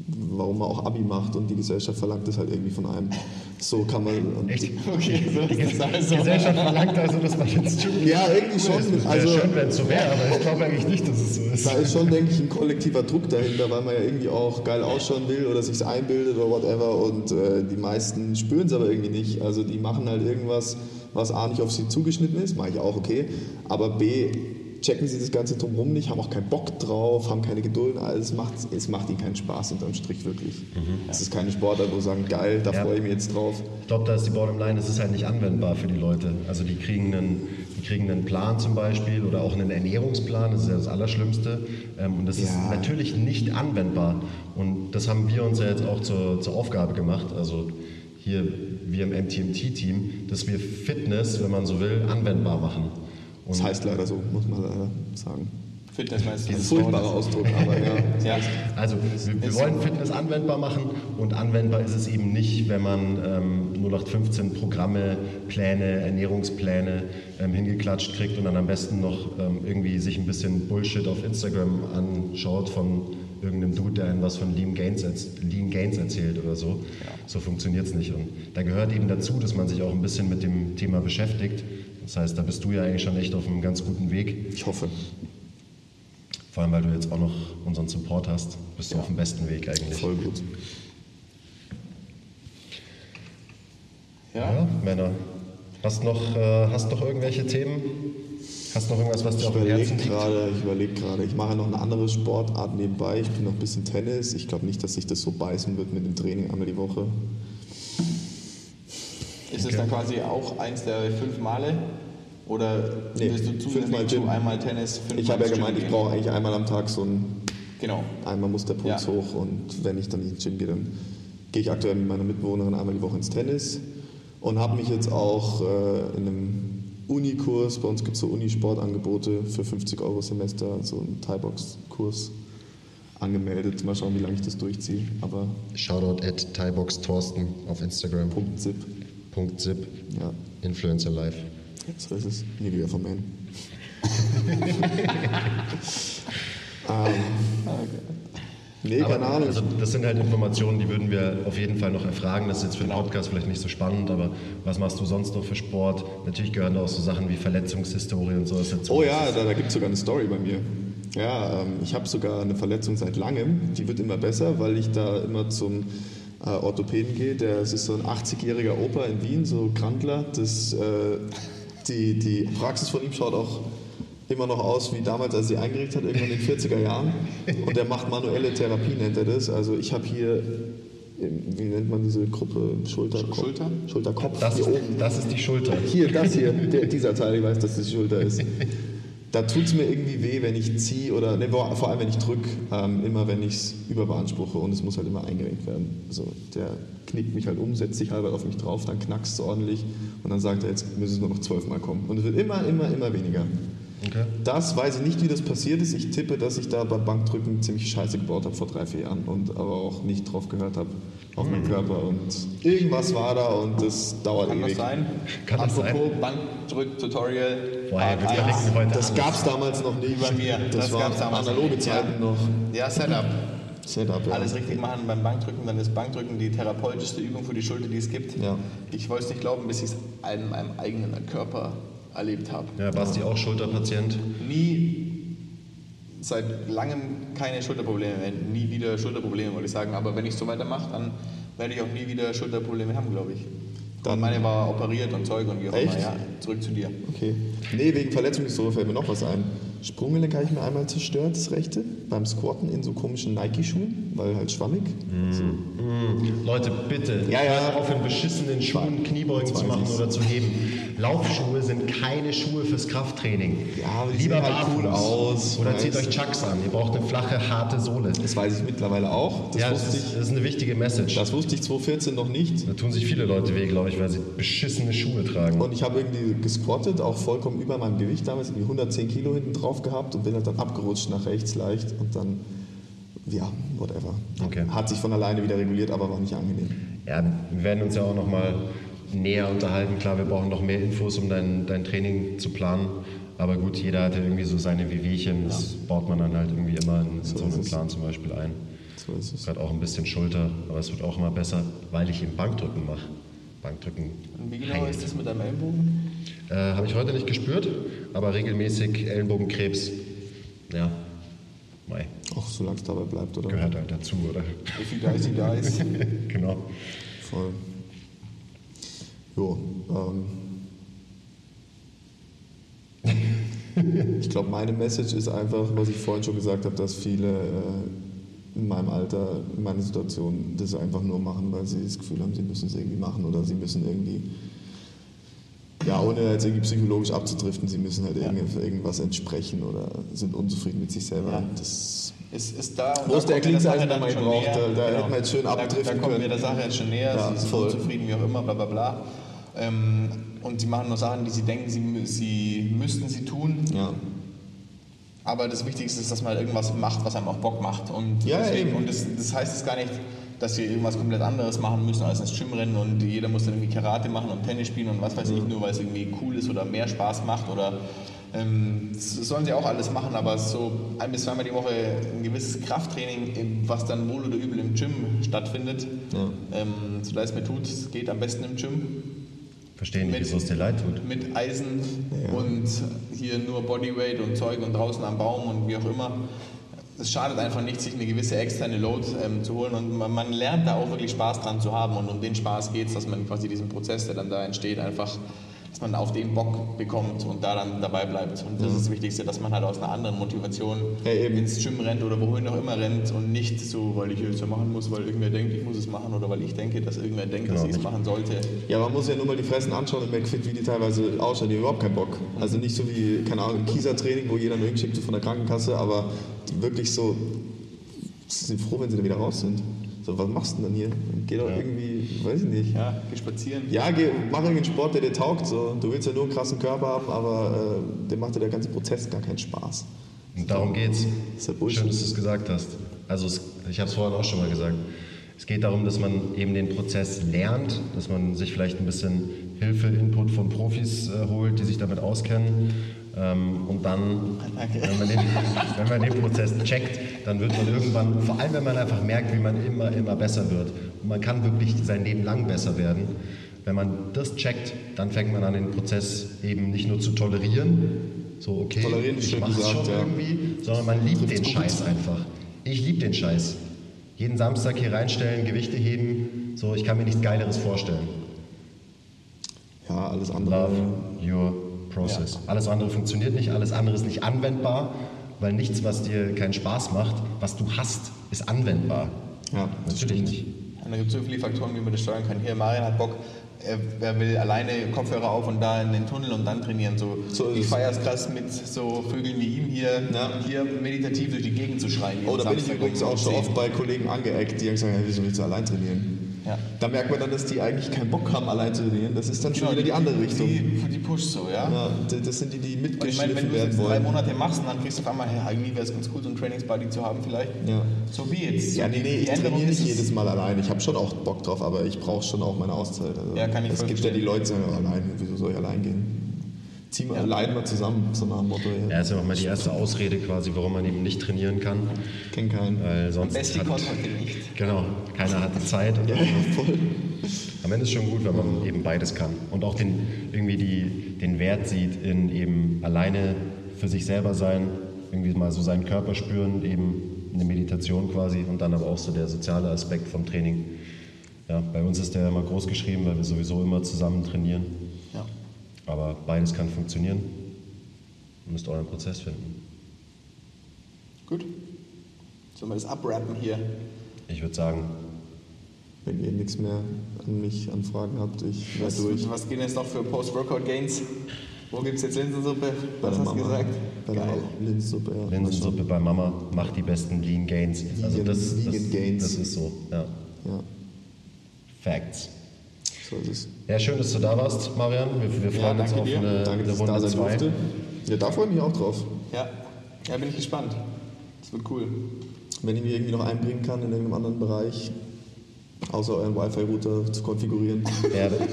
warum man auch Abi macht und die Gesellschaft verlangt das halt irgendwie von einem. So kann man.
Echt?
Okay, so
Die
ist das also.
Gesellschaft verlangt also, dass man Gym geht.
Ja, irgendwie schon.
Es
Also-
schön, wenn es so wäre, aber ich glaube eigentlich nicht, dass es so ist.
Da ist schon, denke ich, ein kollektiver Druck dahinter, weil man ja irgendwie auch geil ausschauen will oder sich einbildet oder whatever. Und äh, die meisten spüren es aber irgendwie nicht. Also die machen halt irgendwas, was A nicht auf sie zugeschnitten ist, mache ich auch okay. Aber B checken sie das Ganze drumherum nicht, haben auch keinen Bock drauf, haben keine Geduld. Also es macht, es macht ihnen keinen Spaß unterm Strich wirklich. Es ist keine Sportart, wo sie sagen, geil, da
Ja.
freue ich mich jetzt drauf.
Ich glaube, da ist die Bottomline, es ist halt nicht anwendbar für die Leute. Also die kriegen einen, die kriegen einen Plan zum Beispiel oder auch einen Ernährungsplan, das ist ja das Allerschlimmste. Ähm, Und das ist
Ja.
natürlich nicht anwendbar. Und das haben wir uns ja jetzt auch zur, zur Aufgabe gemacht. Also hier, wir im MTMT-Team, dass wir Fitness, wenn man so will, anwendbar machen. Und
Das heißt leider so, muss man leider sagen.
Fitness meinst du?
Ein furchtbarer Ausdruck, aber ja.
Ja.
Also wir, wir wollen Fitness anwendbar machen und anwendbar ist es eben nicht, wenn man ähm, 0815 Programme, Pläne, Ernährungspläne ähm, hingeklatscht kriegt und dann am besten noch ähm, irgendwie sich ein bisschen Bullshit auf Instagram anschaut von irgendeinem Dude, der einem was von Lean Gains, Lean Gains erzählt oder so. So funktioniert es nicht. Und da gehört eben dazu, dass man sich auch ein bisschen mit dem Thema beschäftigt. Das heißt, da bist du ja eigentlich schon echt auf einem ganz guten Weg.
Ich hoffe.
Vor allem, weil du jetzt auch noch unseren Support hast, bist du auf dem besten Weg eigentlich.
Voll gut.
Ja.
Ja, Männer. Hast noch, äh, hast noch irgendwelche Themen? Hast noch irgendwas, was dir
Ich
auf dem Herzen liegt?
gerade, ich überlege gerade. Ich mache noch eine andere Sportart nebenbei. Ich spiele noch ein bisschen Tennis. Ich glaube nicht, dass sich das so beißen wird mit dem Training einmal die Woche.
Ist es dann quasi auch eins der fünf Male? Oder
Nee,
willst du zusätzlich zu einmal Tennis, fünfmal
Ich habe ja gemeint, ich brauche eigentlich einmal am Tag so ein,
Genau.
einmal muss der Puls
Ja.
hoch und wenn ich dann ins Gym gehe, dann gehe ich aktuell mit meiner Mitbewohnerin einmal die Woche ins Tennis und habe mich jetzt auch äh, in einem Unikurs, bei uns gibt es so Unisportangebote für 50 Euro Semester, so einen Thai-Box-Kurs angemeldet. Mal schauen, wie lange ich das durchziehe. Aber
Shoutout at Thaibox Thorsten auf Instagram.
Punkt Zip.
.zip.
Ja,
Influencer Live.
so ist es. Niedriger vom Man. ähm, Nee,
aber,
keine Ahnung.
Also das sind halt Informationen, die würden wir auf jeden Fall noch erfragen. Das ist jetzt für den Podcast vielleicht nicht so spannend, aber was machst du sonst noch für Sport? Natürlich gehören da auch so Sachen wie Verletzungshistorie und so. Das ist jetzt so
Oh ja, da, da gibt es sogar eine Story bei mir. Ja, ähm, ich habe sogar eine Verletzung seit langem. Die wird immer besser, weil ich da immer zum äh, Orthopäden gehe. Der das ist so ein 80-jähriger Opa in Wien, so Krantler. Das, äh, die, die Praxis von ihm schaut auch immer noch aus wie damals, als er sie eingerichtet hat, irgendwann in den 40er Jahren. Und der macht manuelle Therapie, nennt er das. Also ich habe hier, wie nennt man diese Gruppe? Schulter,
Schulter?
Schulterkopf.
Das
hier
ist,
oben.
das ist die Schulter.
Hier, das hier, der, dieser Teil, ich weiß, dass das die Schulter ist. Da tut es mir irgendwie weh, wenn ich ziehe oder ne, vor allem wenn ich drücke, ähm, immer wenn ich es überbeanspruche und es muss halt immer eingerenkt werden. Also der knickt mich halt um, setzt sich halber auf mich drauf, dann knackst es ordentlich und dann sagt er, jetzt müssen es nur noch zwölfmal kommen. Und es wird immer, immer, immer weniger.
Okay.
Das weiß ich nicht, wie das passiert ist. Ich tippe, dass ich da beim Bankdrücken ziemlich scheiße gebaut habe vor drei, vier Jahren und aber auch nicht drauf gehört habe auf meinen Körper und irgendwas war da und das dauert
Kann das
ewig.
sein?
Kann das
Apropos Bankdrück-Tutorial.
Boah, wir verlinken
eins.
heute
Das gab es damals noch nicht.
Bei mir.
Das,
Das
waren
gab's damals
analoge
nicht.
Zeiten
Ja.
noch.
Ja, Setup.
Setup, ja.
Alles richtig machen beim Bankdrücken, dann ist Bankdrücken die therapeutischste Übung für die Schulter, die es gibt.
Ja.
Ich wollte es nicht glauben, bis ich es in meinem eigenen Körper erlebt habe.
Ja, Basti auch Schulterpatient.
Nie, seit langem keine Schulterprobleme mehr. Nie wieder Schulterprobleme, wollte ich sagen. Aber wenn ich so weitermache, dann werde ich auch nie wieder Schulterprobleme haben, glaube ich.
Dann-
meine war operiert und Zeug und wie auch
Echt?
immer. Ja, zurück zu dir.
Okay. Nee, wegen Verletzungshistorie fällt mir noch was ein. Sprunggelenk habe ich mir einmal zerstört, das rechte, beim Squatten in so komischen Nike-Schuhen, weil halt schwammig. So.
Leute, bitte,
Ja, ja.
auf in beschissenen Schuhen Kniebeugen zu machen oder zu heben. Laufschuhe sind keine Schuhe fürs Krafttraining.
Ja,
Lieber
sehen halt cool aus,
Oder zieht euch Chucks an. Ihr braucht eine flache, harte Sohle.
Das weiß ich mittlerweile auch. Das,
ja, das ist,
ich,
das ist eine wichtige Message.
das wusste ich 2014 noch nicht.
Da tun sich viele Leute weh, glaube ich, weil sie beschissene Schuhe tragen.
Und ich habe irgendwie gesquattet, auch vollkommen über meinem Gewicht damals, irgendwie 110 Kilo hinten drauf gehabt und bin halt dann abgerutscht nach rechts leicht und dann, ja, whatever.
Okay.
Hat sich von alleine wieder reguliert, aber war nicht angenehm.
Ja, wir werden uns ja auch noch mal näher unterhalten. Klar, wir brauchen noch mehr Infos, um dein, dein Training zu planen. Aber gut, jeder hat ja irgendwie so seine Wehwehchen. Das baut man dann halt irgendwie immer in, in so,
So
einen
ist es.
Plan zum Beispiel ein.
So ist es.
Gerade auch ein bisschen Schulter, aber es wird auch immer besser, weil ich eben Bankdrücken mache. Bankdrücken
Und wie genau
heilt.
ist das mit deinem Ellenbogen?
Äh, Habe ich heute nicht gespürt, aber regelmäßig Ellenbogenkrebs. Ja, mei,
Auch solange es dabei bleibt, oder?
gehört halt dazu, oder?
If you die, you dies.
genau.
Voll. Jo, ähm. ich glaube, meine Message ist einfach, was ich vorhin schon gesagt habe, dass viele äh, in meinem Alter, in meiner Situation, das einfach nur machen, weil sie das Gefühl haben, sie müssen es irgendwie machen oder sie müssen irgendwie, ja, ohne jetzt irgendwie psychologisch abzudriften, sie müssen halt irgend- irgendwas entsprechen oder sind unzufrieden mit sich selber.
Ja.
Das
Ist, ist da, und
Wo
da
ist der
Sache
den man braucht?
näher. Genau.
Da- da hätte man jetzt schön
Da-
abdriften
Da kommt
können.
mir der Sache jetzt schon näher,
Ja,
sie sind
voll.
unzufrieden, wie auch immer, bla bla bla. Ähm, und sie machen nur Sachen, die sie denken, sie, sie müssten sie tun.
ja.
Aber das Wichtigste ist, dass man halt irgendwas macht, was einem auch Bock macht. Und,
Ja, eben.
und das, das heißt jetzt gar nicht, dass wir irgendwas komplett anderes machen müssen als ins Gym rennen und jeder muss dann irgendwie Karate machen und Tennis spielen und was weiß ich, nur weil es irgendwie cool ist oder mehr Spaß macht oder ähm, das sollen sie auch alles machen, aber so ein bis zweimal die Woche ein gewisses Krafttraining, was dann wohl oder übel im Gym stattfindet,
Ja.
ähm, so leid es mir tut, es geht am besten im Gym
Verstehen nicht, wieso es dir leid tut.
mit Eisen
Ja.
und hier nur Bodyweight und Zeug und draußen am Baum und wie auch immer. Es schadet einfach nicht, sich eine gewisse externe Load ähm, zu holen und man, man lernt da auch wirklich Spaß dran zu haben und um den Spaß geht es, dass man quasi diesen Prozess, der dann da entsteht, einfach, dass man auf den Bock bekommt und da dann dabei bleibt. Und das ist das Wichtigste, dass man halt aus einer anderen Motivation
Ja, eben.
ins Gym rennt oder wohin auch immer rennt und nicht so, weil ich es machen muss, weil irgendwer denkt, ich muss es machen oder weil ich denke, dass irgendwer denkt, dass
Genau,
ich es machen sollte.
Ja, man muss ja nur mal die Fressen anschauen und merkt, wie die teilweise ausschauen. Die haben überhaupt keinen Bock. Also nicht so wie, keine Ahnung, im Kieser-Training, wo jeder nur hinschickt von der Krankenkasse, aber wirklich so, sie sind froh, wenn sie da wieder raus sind. So, was machst du denn hier? Geh doch
Ja.
irgendwie, weiß ich nicht.
Ja, geh spazieren.
Ja, geh, mach irgendeinen Sport, der dir taugt. So. Du willst ja nur einen krassen Körper haben, aber äh, dem macht dir der ganze Prozess gar keinen Spaß.
Und darum geht's.
ist ja.
Schön, dass du es gesagt hast. Also es, ich habe es vorhin auch schon mal gesagt. Es geht darum, dass man eben den Prozess lernt, dass man sich vielleicht ein bisschen Hilfe, Input von Profis äh, holt, die sich damit auskennen. Ähm, und dann, wenn man, den, wenn man den Prozess checkt, dann wird man irgendwann, vor allem wenn man einfach merkt, wie man immer, immer besser wird. Und man kann wirklich sein Leben lang besser werden. Wenn man das checkt, dann fängt man an, den Prozess eben nicht nur zu tolerieren, so okay,
Tolerieren
ich mach's
gesagt,
schon
ja.
irgendwie, sondern man liebt den. Scheiß einfach. Ich liebe den Scheiß. Jeden Samstag hier reinstellen, Gewichte heben, so ich kann mir nichts Geileres vorstellen.
Ja, alles andere.
Love your process. Alles andere funktioniert nicht, alles andere ist nicht anwendbar, weil nichts, was dir keinen Spaß macht, was du hast, ist anwendbar.
Ja, das
Natürlich
stimmt.
nicht.
Und da gibt es so viele Faktoren, wie man das steuern kann. Hier, Marian hat Bock, er, er will alleine Kopfhörer auf und da in den Tunnel und dann trainieren. So,
So
ich feiere es krass mit so Vögeln wie ihm hier,
Ja.
hier meditativ durch die Gegend zu schreien.
Oh, da bin ich übrigens auch schon
10.
oft bei Kollegen angeeckt, die haben gesagt, hey, wieso willst du allein trainieren?
Ja.
Da merkt man dann, dass die eigentlich keinen Bock haben, allein zu trainieren. Das ist dann schon
Genau,
wieder die andere Richtung.
Die, die push so, ja.
Ja, das sind die, die
Und ich meine, wenn
mitgeschliffen
du jetzt drei
wollen.
Monate machst und dann kriegst du auf einmal, hey, eigentlich wäre es ganz cool, so einen Trainingsbuddy zu haben vielleicht.
Ja.
So wie jetzt.
Ja, nee,
die-
nee,
die
ich trainiere nicht jedes Mal allein. Ich habe schon auch Bock drauf, aber ich brauche schon auch meine Auszeit. Also
Ja, kann ich
Es gibt ja die. Leute, die sagen, ja, allein, wieso soll ich allein gehen? Ziehen wir allein mal zusammen, so nach dem Motto.
Ja, ist ja auch mal die erste Ausrede quasi, warum man eben nicht trainieren kann.
Kenn keinen.
Weil sonst
Beste
hat,
Kontakte nicht.
Genau, keiner hat die Zeit. Und
Ja, voll.
Am Ende ist schon gut, wenn man eben beides kann und auch den, irgendwie die, den Wert sieht in eben alleine für sich selber sein, irgendwie mal so seinen Körper spüren, eben eine Meditation quasi und dann aber auch so der soziale Aspekt vom Training. Ja, bei uns ist der immer groß geschrieben, weil wir sowieso immer zusammen trainieren. Aber beides kann funktionieren. Ihr müsst euren Prozess finden.
Gut. Sollen wir das abrappen hier?
Ich würde sagen,
Wenn ihr nichts mehr an mich an Fragen habt, ich werde
Was,
durch.
was gehen jetzt noch für Post-Workout-Gains? Wo gibt es jetzt Linsensuppe? Was hast du
Mama.
gesagt?
Bei der
Geil.
Linsensuppe, ja.
Linsensuppe bei Mama macht die besten Lean Gains. Also
Vegan-
das, das,
Vegan Gains.
das ist so, ja.
Ja,
Facts.
So ist es.
Ja, schön, dass du da warst, Marian. Wir, wir freuen uns
danke
auf
dir.
eine,
Danke,
eine
dass ich da
Runde
sein
2.
durfte. Ja, da freue ich mich auch drauf.
Ja. ja, bin ich gespannt. Das wird cool.
Wenn ich mich irgendwie noch einbringen kann in irgendeinem anderen Bereich, außer euren Wi-Fi-Router zu konfigurieren,
Ja,
dann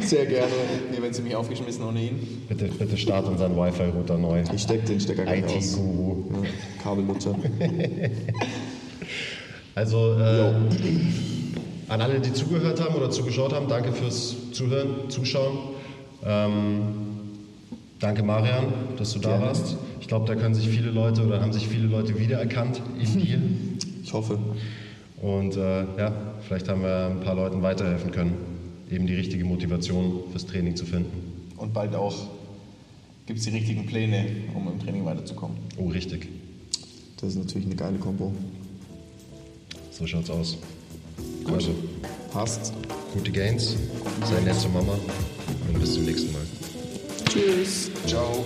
sehr gerne.
Wir werden ziemlich aufgeschmissen ohne ihn.
bitte, bitte start unseren Wi-Fi-Router neu.
Ich stecke den Stecker gleich aus.
IT-Guru.
Ja, Kabellutscher.
Also äh, an alle, die zugehört haben oder zugeschaut haben, danke fürs Zuhören, Zuschauen. Ähm, danke Marian, dass du da warst. Ich glaube, da können sich viele Leute oder haben sich viele Leute wiedererkannt in dir.
Ich hoffe.
Und äh, ja, vielleicht haben wir ein paar Leuten weiterhelfen können, eben die richtige Motivation fürs Training zu finden.
Und bald auch gibt es die richtigen Pläne, um im Training weiterzukommen.
Oh, richtig.
Das ist natürlich eine geile Kombo.
So schaut's aus. Also,
Passt.
gute Gains, sei nett zur Mama und bis zum nächsten Mal.
Tschüss.
Ciao.